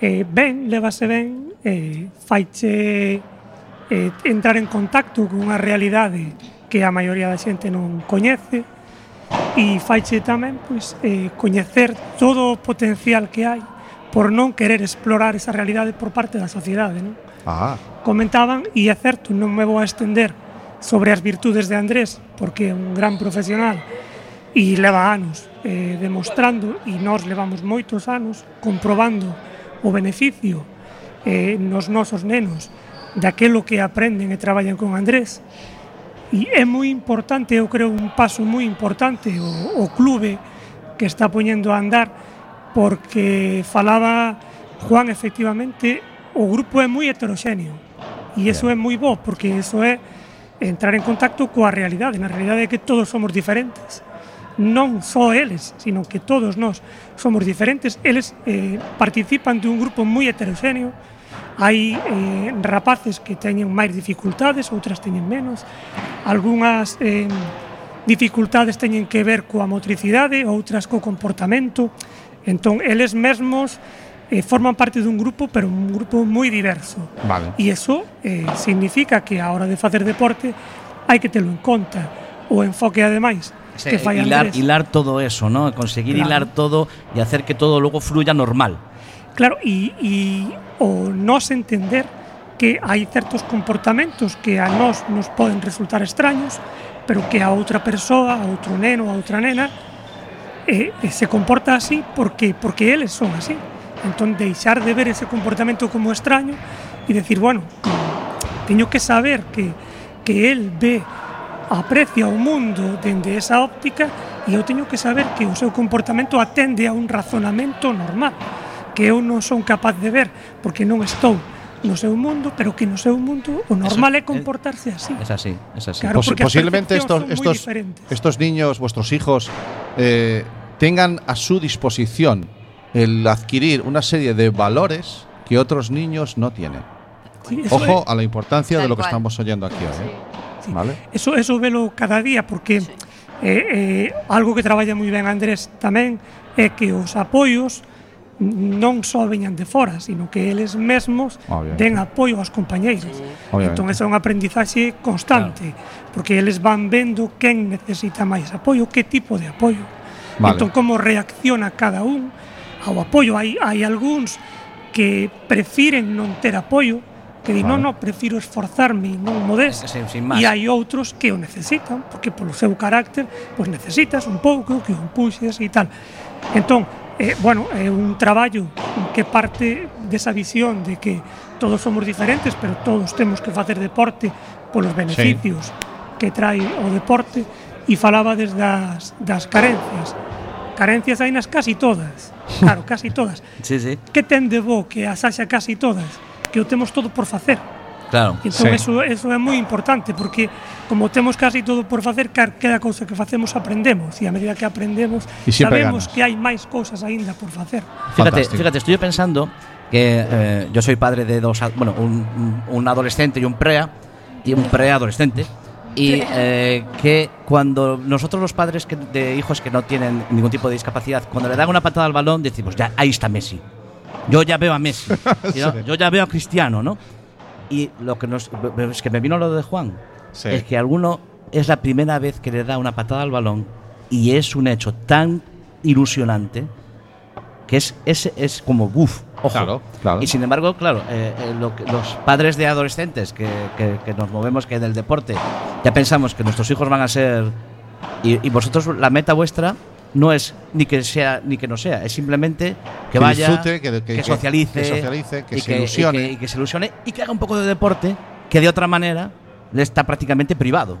Eh, ben, levase ben, eh, faiche eh, entrar en contacto con unha realidade que a maioría da xente non coñece e faiche tamén pois, eh, coñecer todo o potencial que hai por non querer explorar esa realidade por parte da sociedade. Non? Ah. Comentaban, e é certo, non me vou a estender sobre as virtudes de Andrés, porque é un gran profesional e leva anos eh, demostrando, e nós levamos moitos anos comprobando o beneficio eh, nos nosos nenos daquelo que aprenden e traballan con Andrés, E é moi importante, eu creo, un paso moi importante o, o clube que está poñendo a andar porque falaba Juan efectivamente o grupo é moi heteroxéneo e iso é moi bo porque iso é entrar en contacto coa realidade na realidade é que todos somos diferentes. Non só eles, sino que todos nós somos diferentes. Eles eh, participan un grupo moi heteroxéneo hai eh, rapaces que teñen máis dificultades, outras teñen menos, algunhas eh, dificultades teñen que ver coa motricidade, outras co comportamento, entón eles mesmos eh, forman parte dun grupo, pero un grupo moi diverso. Vale. E iso eh, significa que a hora de facer deporte hai que telo en conta. O enfoque, ademais, Ese, que fai hilar, Andrés. hilar todo eso, ¿no? conseguir claro. hilar todo e hacer que todo logo fluya normal. Claro, e o nos entender que hai certos comportamentos que a nós nos poden resultar extraños, pero que a outra persoa, a outro neno, a outra nena, eh, eh, se comporta así porque, porque eles son así. Entón, deixar de ver ese comportamento como extraño e decir, bueno, teño que saber que, que el ve, aprecia o mundo dende esa óptica e eu teño que saber que o seu comportamento atende a un razonamento normal que eu non son capaz de ver porque non estou no seu mundo, pero que no seu mundo o normal é comportarse así. Es así, es así. Claro, as posiblemente estos, estos, estos niños, vuestros hijos, eh, tengan a su disposición el adquirir una serie de valores que otros niños no tienen. Sí, eso Ojo é- a la importancia de lo que cual. estamos oyendo aquí hoy. ¿eh? Sí. ¿Vale? Eso, eso velo cada día porque eh, eh, algo que traballa moi ben Andrés tamén é que os apoios non só veñan de fora, sino que eles mesmos Obviamente. den apoio aos compañeiros. Obviamente. Entón, esa é unha aprendizaxe constante, claro. porque eles van vendo quen necesita máis apoio, que tipo de apoio. Vale. Entón, como reacciona cada un ao apoio. Hai, hai algúns que prefiren non ter apoio, que di, vale. non, non, prefiro esforzarme e non modes. E hai outros que o necesitan, porque polo seu carácter, pois necesitas un pouco que o empuxes e tal. Entón, eh, bueno, é eh, un traballo que parte desa visión de que todos somos diferentes, pero todos temos que facer deporte polos beneficios sí. que trae o deporte e falaba desde das, das carencias. Carencias hai nas casi todas, claro, casi todas. sí, sí. Que ten de bo que as haxa casi todas? Que o temos todo por facer. Claro. Entón, eso, eso é moi importante porque como temos casi todo por facer, cada cousa que facemos aprendemos e a medida que aprendemos siempre sabemos ganas. que hai máis cousas aínda por facer. Fíjate, Fantástico. fíjate, estoy pensando que eh, yo soy padre de dos, bueno, un, un- adolescente y un prea, y un preadolescente, y eh, que cuando nosotros los padres que- de hijos que no tienen ningún tipo de discapacidad, cuando le dan una patada al balón, decimos, ya, ahí está Messi. Yo ya veo a Messi. Y yo, yo ya veo a Cristiano, ¿no? Y lo que nos, es que me vino lo de Juan, Sí. es que alguno es la primera vez que le da una patada al balón y es un hecho tan ilusionante que es, es, es como buf, ojo. Claro, claro. Y sin embargo, claro, eh, eh, lo que- los padres de adolescentes que, que- que nos movemos que del deporte, ya pensamos que nuestros hijos van a ser. Y, y vosotros, la meta vuestra no es ni que sea ni que no sea, es simplemente que, Que vaya, disfrute, que- que- que- socialice, que socialice, que y se ilusione. y que, y que se ilusione y que haga un poco de deporte que de otra manera le está prácticamente privado.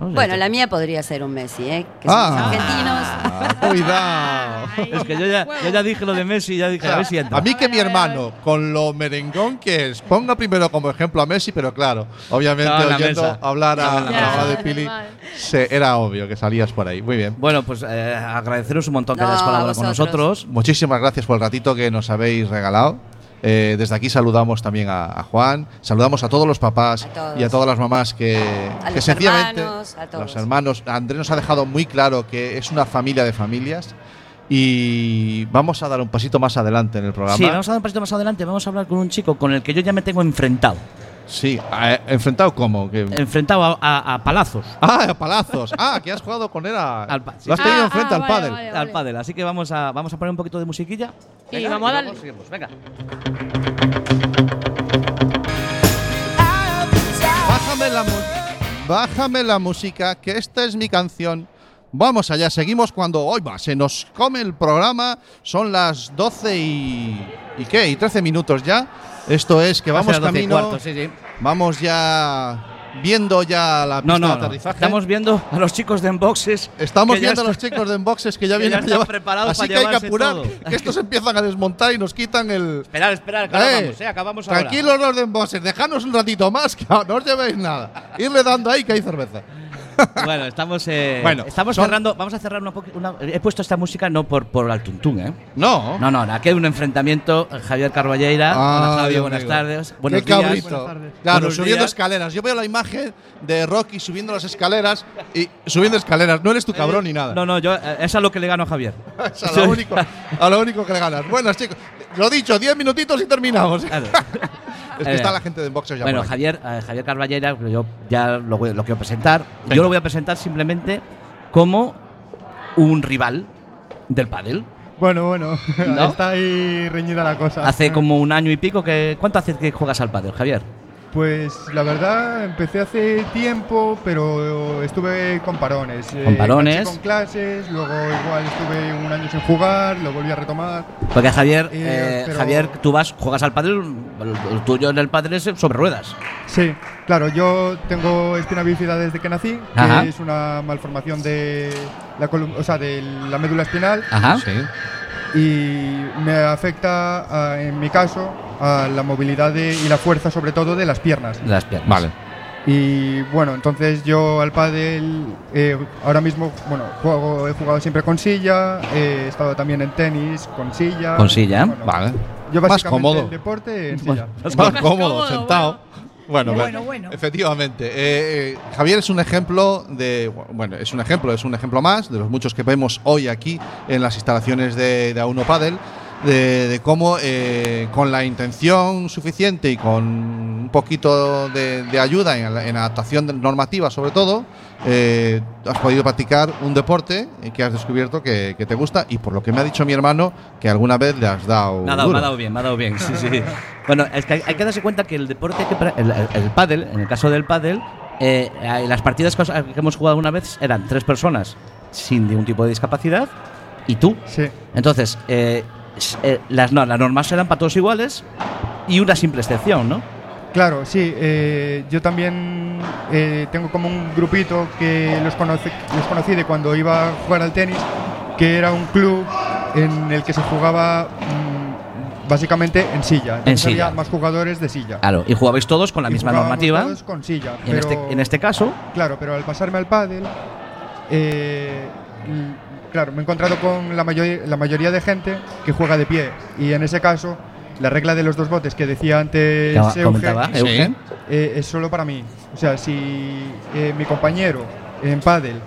Bueno, la mía podría ser un Messi, ¿eh? Que somos Ah. argentinos. Cuidado. es que yo ya, yo ya dije lo de Messi, ya dije, a ver si entra. A mí que mi hermano, con lo merengón que es, ponga primero como ejemplo a Messi, pero claro, obviamente No, oyendo mesa. hablar a, No, la hora de Pili, se- era obvio que salías por ahí. Muy bien. Bueno, pues eh, agradeceros un montón que No, hayáis colaborado con nosotros. Muchísimas gracias por el ratito que nos habéis regalado. Eh, desde aquí saludamos también a, a Juan, saludamos a todos los papás A todos. y a todas las mamás que, A que los sencillamente hermanos, a todos. los hermanos. Andrés nos ha dejado muy claro que es una familia de familias y vamos a dar un pasito más adelante en el programa. Sí, vamos a dar un pasito más adelante. Vamos a hablar con un chico con el que yo ya me tengo enfrentado. Sí, enfrentado cómo? Que- Enfrentado a, a- a palazos. Ah, a palazos. Ah, que has jugado con él a- Al sí. Lo has tenido Ah, enfrente ah, al vale, pádel. vale. Al pádel. Así que vamos a, vamos a poner un poquito de musiquilla. Y vamos a luego darle. Venga. Bájame la, mu- bájame la música, que esta es mi canción. Vamos allá, seguimos cuando hoy va, se nos come el programa. Son las 12 y. ¿Y qué? ¿Y 13 minutos ya? Esto es que vamos ser las 12 y camino. cuarto, sí, sí. Vamos ya viendo ya la pista No, no, de no. aterrizaje. Estamos viendo a los chicos de Enboxes. Estamos ya viendo a los está- chicos de Enboxes que ya que ya vienen a están preparados Así para que hay que apurar, todo. que estos empiezan a desmontar y nos quitan el. Esperar, esperar, que Eh, acabamos, eh, acabamos ahora. Tranquilos los de Enboxes, dejadnos un ratito más, que no os llevéis nada. Irle dando ahí que hay cerveza. Bueno, estamos, eh, Bueno, estamos son- cerrando. Vamos a cerrar una, una- He puesto esta música no por, por al tuntún, ¿eh? No. No, no, aquí hay un enfrentamiento. Javier Carballeira. Ah, Hola, Javi, Dios buenas tardes. Qué Buenos días. cabrito. Claro, Buenos subiendo días. escaleras. Yo veo la imagen de Rocky subiendo las escaleras y subiendo escaleras. No eres tu cabrón ni nada. No, no, yo, eh, es a lo que le gano a Javier. Es a lo, único, a lo único que le ganas. Buenas, chicos. Lo dicho, 10 minutitos y terminamos. Claro. Es que Eh, está la gente de Boxers ya Bueno. Javier, eh, Javier Carballera, yo ya lo, voy- lo quiero presentar. Yo lo voy a presentar simplemente como un rival del pádel. Bueno, bueno, ¿No? está ahí reñida la cosa. Hace como un año y pico que. ¿Cuánto hace que juegas al pádel, Javier? Pues la verdad, empecé hace tiempo, pero estuve con parones. Eh, Con parones. enganché Con clases, luego igual estuve un año sin jugar, lo volví a retomar. Porque Javier, Eh, eh, pero- Javier, tú vas, juegas al lo lo tuyo en el pádel es sobre ruedas. Sí, claro, yo tengo espina bífida desde que nací, que Ajá. es una malformación de la, colum- o sea, de la médula espinal. Ajá. Y me afecta, a- en mi caso, a la movilidad de- y la fuerza, sobre todo, de las piernas. Las piernas. Vale. Y bueno, entonces yo al pádel eh, ahora mismo, bueno, juego, he jugado siempre con silla, he estado también en tenis con silla. Con silla, Bueno, Vale. Yo Más cómodo. el deporte en silla. Más, Más cómodo, cómodo, sentado. Bueno, Bueno, bueno, bueno. efectivamente. Eh, eh, Javier es un ejemplo de. Bueno, es un ejemplo, es un ejemplo más de los muchos que vemos hoy aquí en las instalaciones de, de A1 Padel. De, de cómo eh, con la intención suficiente y con un poquito de, de ayuda en, en adaptación normativa sobre todo, eh, has podido practicar un deporte que has descubierto que, que te gusta y por lo que me ha dicho mi hermano que alguna vez le has dado... Me ha dado, duro. me ha dado bien, me ha dado bien. Sí, sí. bueno, es que hay, hay que darse cuenta que el deporte, que el, el, el pádel, en el caso del pádel, eh, las partidas que, os- que hemos jugado una vez eran tres personas sin ningún tipo de discapacidad y tú. Sí. Entonces, eh, eh, las, no, las normas eran para todos iguales y una simple excepción, ¿no? Claro, sí. eh, yo también eh, tengo como un grupito que los, conoce, los conocí de cuando iba a jugar al tenis, que era un club en el que se jugaba mm, básicamente en silla. Entonces silla. había más jugadores de silla. Claro, y jugabais todos con la Y misma normativa. todos con silla. En este, en este caso, Claro, pero al pasarme al pádel, eh, claro, me he encontrado con la, mayoría la mayoría de gente que juega de pie. Y en ese caso, la regla de los dos botes que decía antes Que Euge, comentaba, Euge. eh, es solo para mí. O sea, si eh, mi compañero en pádel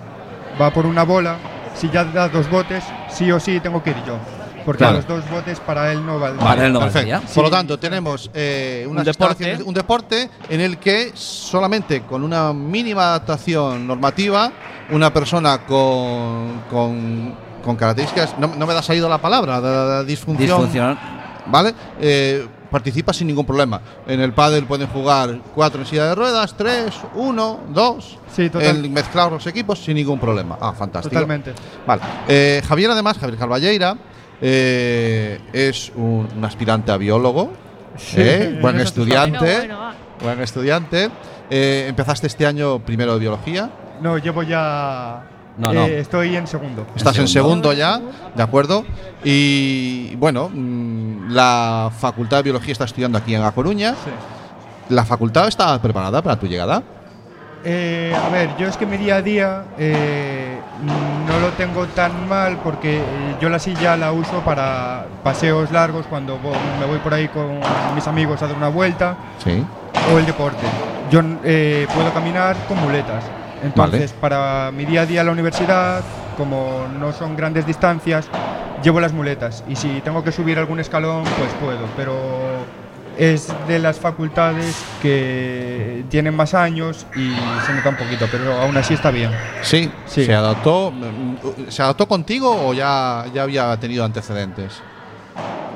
va por una bola, si ya da dos botes, sí o sí tengo que ir yo. Porque Claro. los dos botes para él no valen. perfecto. Por lo tanto, tenemos eh, Un deporte. instalaciones- un deporte en el que solamente con una mínima adaptación normativa, una persona con, con, con características, no, no me ha salido la palabra, de, de disfunción, Disfunción. ¿vale? Eh, participa sin ningún problema. En el pádel pueden jugar cuatro en silla de ruedas, tres, uno, dos. Sí, total. Mezclar los equipos sin ningún problema. Ah, fantástico. Totalmente. Vale. Eh, Javier, además, Javier Carballeira, eh, es un, un aspirante a biólogo. Sí, ¿eh? Buen estudiante. Bueno, bueno, va. Buen estudiante. Eh, empezaste este año primero de biología. No, llevo ya. No, eh, no. Estoy en segundo. Estás en segundo ya, ¿de acuerdo? Y bueno, mm, la Facultad de Biología está estudiando aquí en A Coruña. ¿La facultad está preparada para tu llegada? Eh, a ver, yo es que mi día a día eh, lo tengo tan mal porque eh, yo la silla la uso para paseos largos cuando me voy por ahí con mis amigos a dar una vuelta Sí. o el deporte. Yo eh, puedo caminar con muletas. Entonces, para mi día a día en la universidad, como no son grandes distancias, llevo las muletas. Y si tengo que subir algún escalón, pues puedo. Pero es de las facultades que tienen más años y se nota un poquito, pero aún así está bien. Sí, Sí. ¿Se adaptó, mm, ¿Se adaptó contigo o ya, ya había tenido antecedentes?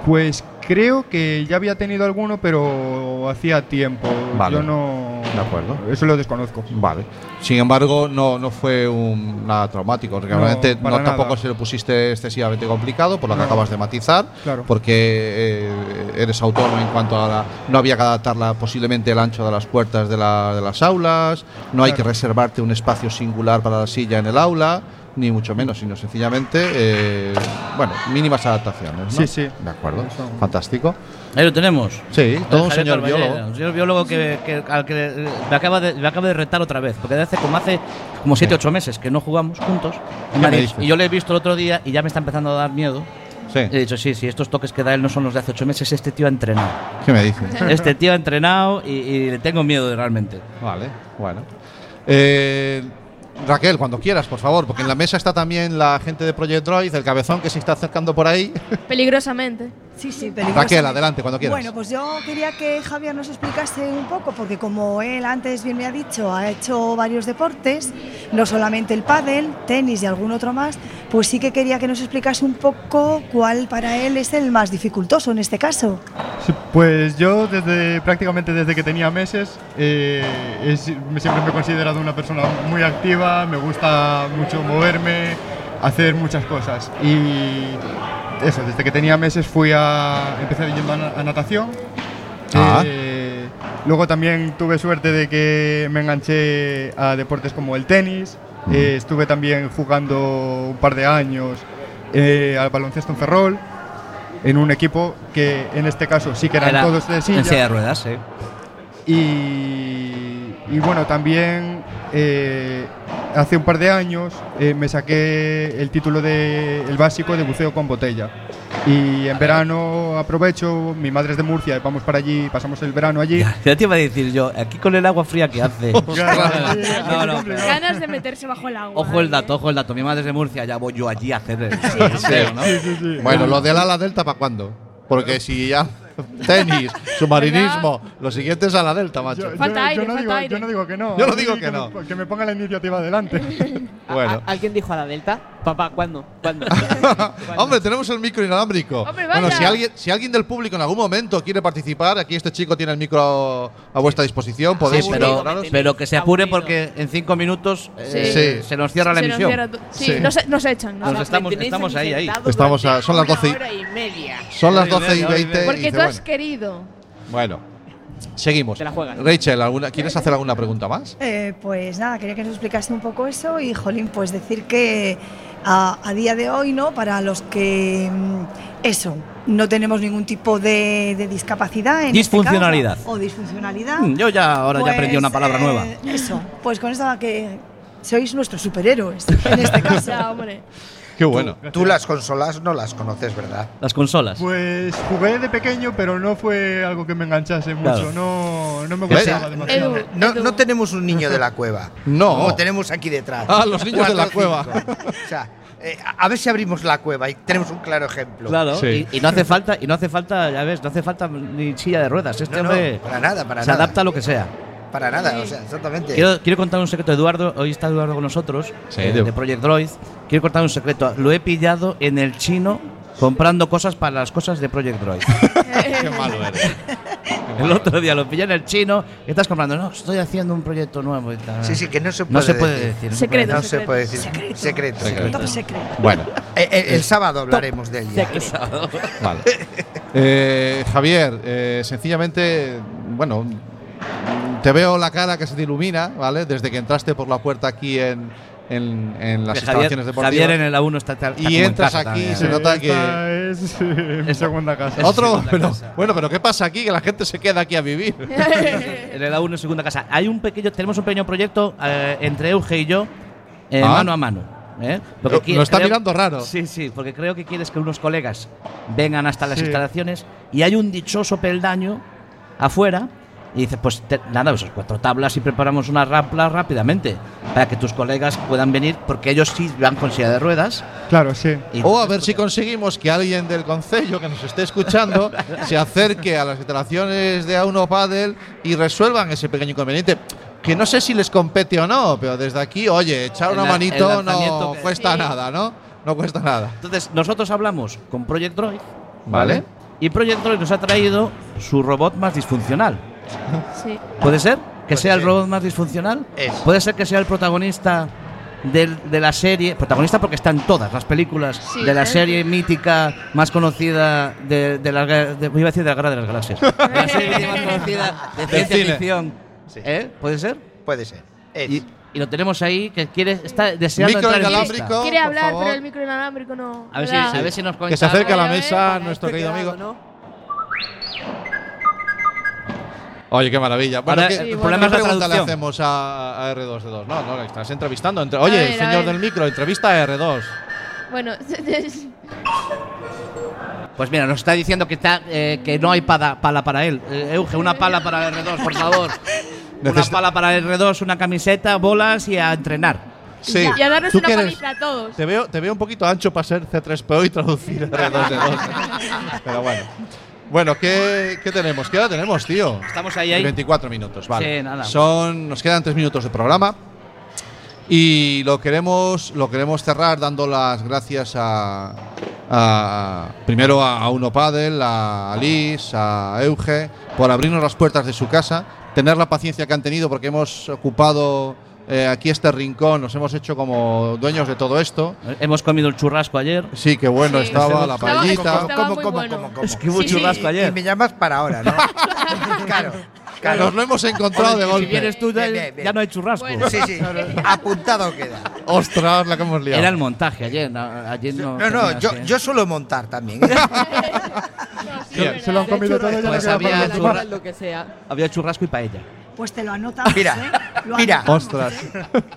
Pues creo que ya había tenido alguno, pero hacía tiempo. Vale. Yo no. De acuerdo. Eso lo desconozco. Vale. Sin embargo, no, no fue un, nada traumático. Realmente no, nada. tampoco se lo pusiste excesivamente complicado, por lo que No. acabas de matizar. Claro. Porque eh, eres autónomo en cuanto a la. No había que adaptarla posiblemente el ancho de las puertas de, la- de las aulas. No hay que Claro. reservarte un espacio singular para la silla en el aula. Ni mucho menos, sino sencillamente, eh, bueno, mínimas adaptaciones. ¿no? Sí, sí. De acuerdo. Eso. Fantástico. Ahí lo tenemos. Sí, todo un señor biólogo. Un señor biólogo que, que- al que me acaba, de, me acaba de retar otra vez. Porque hace como hace como 7 8 meses que no jugamos juntos. ¿Qué Y, me dices? y yo le he visto el otro día y ya me está empezando a dar miedo. Sí. He dicho, sí, sí, estos toques que da él no son los de hace 8 meses. Este tío ha entrenado. ¿Qué me dices? Este tío ha entrenado y, y le tengo miedo realmente. Vale, bueno. Eh, Raquel, cuando quieras, por favor, porque en la mesa está también la gente de Project Droid, el cabezón que se está acercando por ahí. Peligrosamente. Sí, sí, Raquel, adelante, cuando quieras. Bueno, pues yo quería que Javier nos explicase un poco, porque como él antes bien me ha dicho, ha hecho varios deportes, no solamente el pádel, tenis y algún otro más, pues sí que quería que nos explicase un poco cuál para él es el más dificultoso en este caso. Sí, Pues yo desde prácticamente desde que tenía meses eh, es- siempre me he considerado una persona muy activa, me gusta mucho moverme, hacer muchas cosas y eso, desde que tenía meses fui a empecé yendo a, na- a natación. Ah. Eh, luego también tuve suerte de que me enganché a deportes como el tenis. Eh, estuve también jugando un par de años eh, al baloncesto en Ferrol en un equipo que en este caso sí que eran Era todos de En silla. silla de ruedas, sí. Y, y bueno, también eh, hace un par de años eh, me saqué el título de el básico de buceo con botella. Y en verano aprovecho, mi madre es de Murcia, y vamos para allí, pasamos el verano allí. Ya te iba a decir yo, aquí con el agua fría que hace. no, no. Ganas de meterse bajo el agua. Ojo el dato, ojo el dato. Mi madre es de Murcia, ya voy yo allí a hacer el buceo, ¿no? Bueno, lo del ala delta, ¿para cuándo? Porque si ya tenis, submarinismo, lo siguiente es ala delta, macho. Yo, Falta aire, no falta digo, aire. yo no digo que no. Yo no a digo que me- no. que me ponga la iniciativa adelante. Bueno. ¿A- ¿Alguien dijo a la Delta? Papá, ¿cuándo? ¿Cuándo? Hombre, tenemos el micro inalámbrico. Hombre, bueno, si alguien, si alguien del público en algún momento quiere participar, aquí este chico tiene el micro a vuestra disposición. Sí, Podéis pero, incorporaros. pero que se apure porque en cinco minutos eh, Sí. se nos cierra la nos emisión. cierra Sí, Sí. Nos, nos echan. nos estamos, estamos ahí, ahí. Estamos a- son las 12 y- hora y media. Son las Hora y 12 y media, hora y 20. y Porque tú has bueno, querido. bueno, Seguimos. Te la juegas. Rachel, ¿alguna, ¿quieres hacer alguna pregunta más? Eh, pues nada, quería que nos explicase un poco eso y, jolín, pues decir que a, a día de hoy, ¿no? Para los que, mm, eso, no tenemos ningún tipo de, de discapacidad. En este Disfuncionalidad. caso, o disfuncionalidad. Mm, Yo ya ahora ya aprendí pues, una palabra eh, nueva. Eso, pues con esta que sois nuestros superhéroes en este caso. Ya, hombre. Qué bueno. Tú las consolas no las conoces, ¿verdad? Las consolas. Pues jugué de pequeño, pero no fue algo que me enganchase mucho. Claro. No, no me gustaba demasiado. no, no tenemos un niño de la cueva. No. Como tenemos aquí detrás. Ah, los niños de la cinco. O sea, eh, a ver si abrimos la cueva y tenemos un claro ejemplo. Claro, y, y no hace falta, y no hace falta, ya ves, no hace falta ni silla de ruedas. Este No, no, hombre para nada, para se nada. adapta a lo que sea. Para nada, o sea, exactamente. Quiero, quiero contar un secreto, Eduardo. Hoy está Eduardo con nosotros, Sí, eh, de- Project Droid. Quiero contar un secreto. Lo he pillado en el chino comprando cosas para las cosas de Project Droid. Qué malo eres. El otro día lo pillé en el chino. ¿Qué estás comprando? No, estoy haciendo un proyecto nuevo y tal. Sí, sí, que no se No puede se puede decir. decir. no se Secreto, puede No decir. se puede decir. Secreto. Secreto. Secreto. Secreto. Bueno, Eh, eh, el sábado hablaremos de ella. vale. Eh, Javier, eh, sencillamente, bueno, te veo la cara que se te ilumina, ¿vale? Desde que entraste por la puerta aquí en, en, en las Que Javier, instalaciones deportivas. Javier en el A1 está, está y en entras casa aquí, también. se nota que. Esta es eh, mi segunda casa. Otro, segunda pero, casa. bueno, pero ¿qué pasa aquí? Que la gente se queda aquí a vivir. en el A1 segunda casa. Hay un pequeño, tenemos un pequeño proyecto eh, entre Euge y yo, eh, Ah. mano a mano. ¿eh? Lo- lo está creo- mirando raro. Sí, sí, porque creo que quieres que unos colegas vengan hasta las Sí. instalaciones y hay un dichoso peldaño afuera. Y dices, pues te- nada, esas cuatro tablas y preparamos una rapla rápidamente para que tus colegas puedan venir, porque ellos sí van con silla de ruedas. Claro, sí. Y O a ver si conseguimos que alguien del concello que nos esté escuchando se acerque a las instalaciones de A1 Padel y resuelvan ese pequeño inconveniente. Que no sé si les compete o no, pero desde aquí, oye, echar una la- manito no cuesta Sí. nada, ¿no? No cuesta nada. Entonces, nosotros hablamos con Project Droid, Vale. Y Project Droid nos ha traído su robot más disfuncional. Sí. ¿Puede ser? ¿Que Puede sea el robot más disfuncional? Es. ¿Puede ser que sea el protagonista de la serie? Protagonista porque está en todas las películas Sí, de la ¿eh? serie mítica más conocida de, de la de- iba a decir de la Guerra de las Galaxias. De la serie mítica más conocida de ciencia ficción. Sí. ¿Eh? ¿Puede ser? Puede ser. Es. Y, y lo tenemos ahí que quiere está deseando Micro entrar en inalámbrico. Quiere hablar, pero el micro inalámbrico no. A ver si, ¿verdad? a ver si nos cuenta. Que se acerque a la A ver, mesa a ver. nuestro querido amigo. ¿no? Oye, qué maravilla. Bueno, Ahora, ¿qué, el ¿qué problema es la pregunta le traducción. hacemos a, a R2D2? No, no, le estás entrevistando. Entre- Oye, ver, señor del micro, entrevista a R2. Bueno, Pues mira, nos está diciendo que, está, eh, que no hay pala, pala para él. Eh, Euge, una pala para R2, por favor. una pala para R2, una camiseta, bolas y a entrenar. Sí. y a darnos ¿Tú una qué paliza a todos. Te veo, te veo un poquito ancho para ser C3PO y traducir R2D2. Pero bueno. Bueno, ¿qué, qué tenemos? ¿Qué hora tenemos, tío? Estamos ahí, ahí. 24 minutos, vale. Sí, nada. Son, nos quedan 3 minutos de programa. Y lo queremos, lo queremos cerrar dando las gracias a, a- primero a, a Uno Padel, a Alice, a Euge, por abrirnos las puertas de su casa, tener la paciencia que han tenido porque hemos ocupado eh, aquí este rincón, nos hemos hecho como dueños de todo esto. Hemos comido el churrasco ayer. Sí, qué bueno Sí. estaba la paellita. estaba muy bueno. Es que hubo Sí. churrasco Y ayer. me llamas para ahora, ¿no? claro. Claro. Nos lo hemos encontrado de Si golpe. vienes tú, ya, Bien, bien, bien. ya no hay churrasco. Bueno. Sí, sí. Apuntado queda. Ostras, la que hemos liado. Era el montaje ayer. no, ayer no, No, no, yo, que- yo suelo montar también. ¿eh? Se lo han comido todo ya Pues había los demás. churra- lo que sea. Había churrasco y paella. Pues te lo anotamos, Mira, ¿eh? Lo mira. anotamos. Ostras.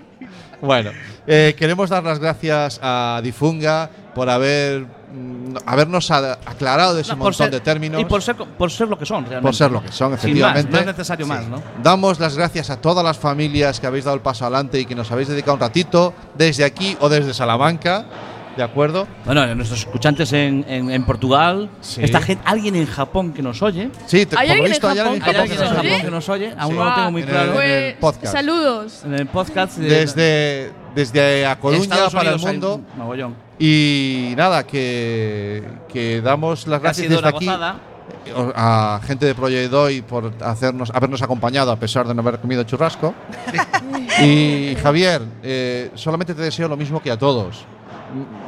bueno, eh, queremos dar las gracias a Difunga por haber mm, habernos aclarado de ese No, montón ser- de términos. Y por ser, por ser lo que son, realmente. por ser lo que son, Sin más, efectivamente. no es necesario más, ¿no? Damos las gracias a todas las familias que habéis dado el paso adelante y que nos habéis dedicado un ratito desde aquí o desde Salamanca, ¿de acuerdo? Bueno, nuestros escuchantes en, en, en Portugal, Sí. esta gente, alguien en Japón que nos oye. Sí, te- ¿Hay por alguien en visto hay alguien en Japón Hay Japón alguien que en nos ¿Sí? Japón oye. que nos oye, aún Sí. no lo tengo muy En el- claro. en Pues, podcast. saludos. En el podcast de Desde, desde A Coruña Estados para el Unidos hay mundo. un mogollón. Y nada, que, que damos las gracias desde aquí gozada. a gente de Project Doy por hacernos, habernos acompañado a pesar de no haber comido churrasco. y Javier, eh, solamente te deseo lo mismo que a todos.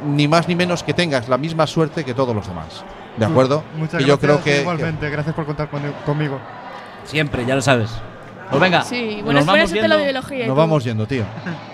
Ni más ni menos que tengas la misma suerte que todos los demás. ¿De acuerdo? Muchas que yo gracias. creo que, Igualmente, gracias por contar con- conmigo. Siempre, ya lo sabes. Pues venga. Sí, vamos después de la biología. y Nos vamos yendo, tío.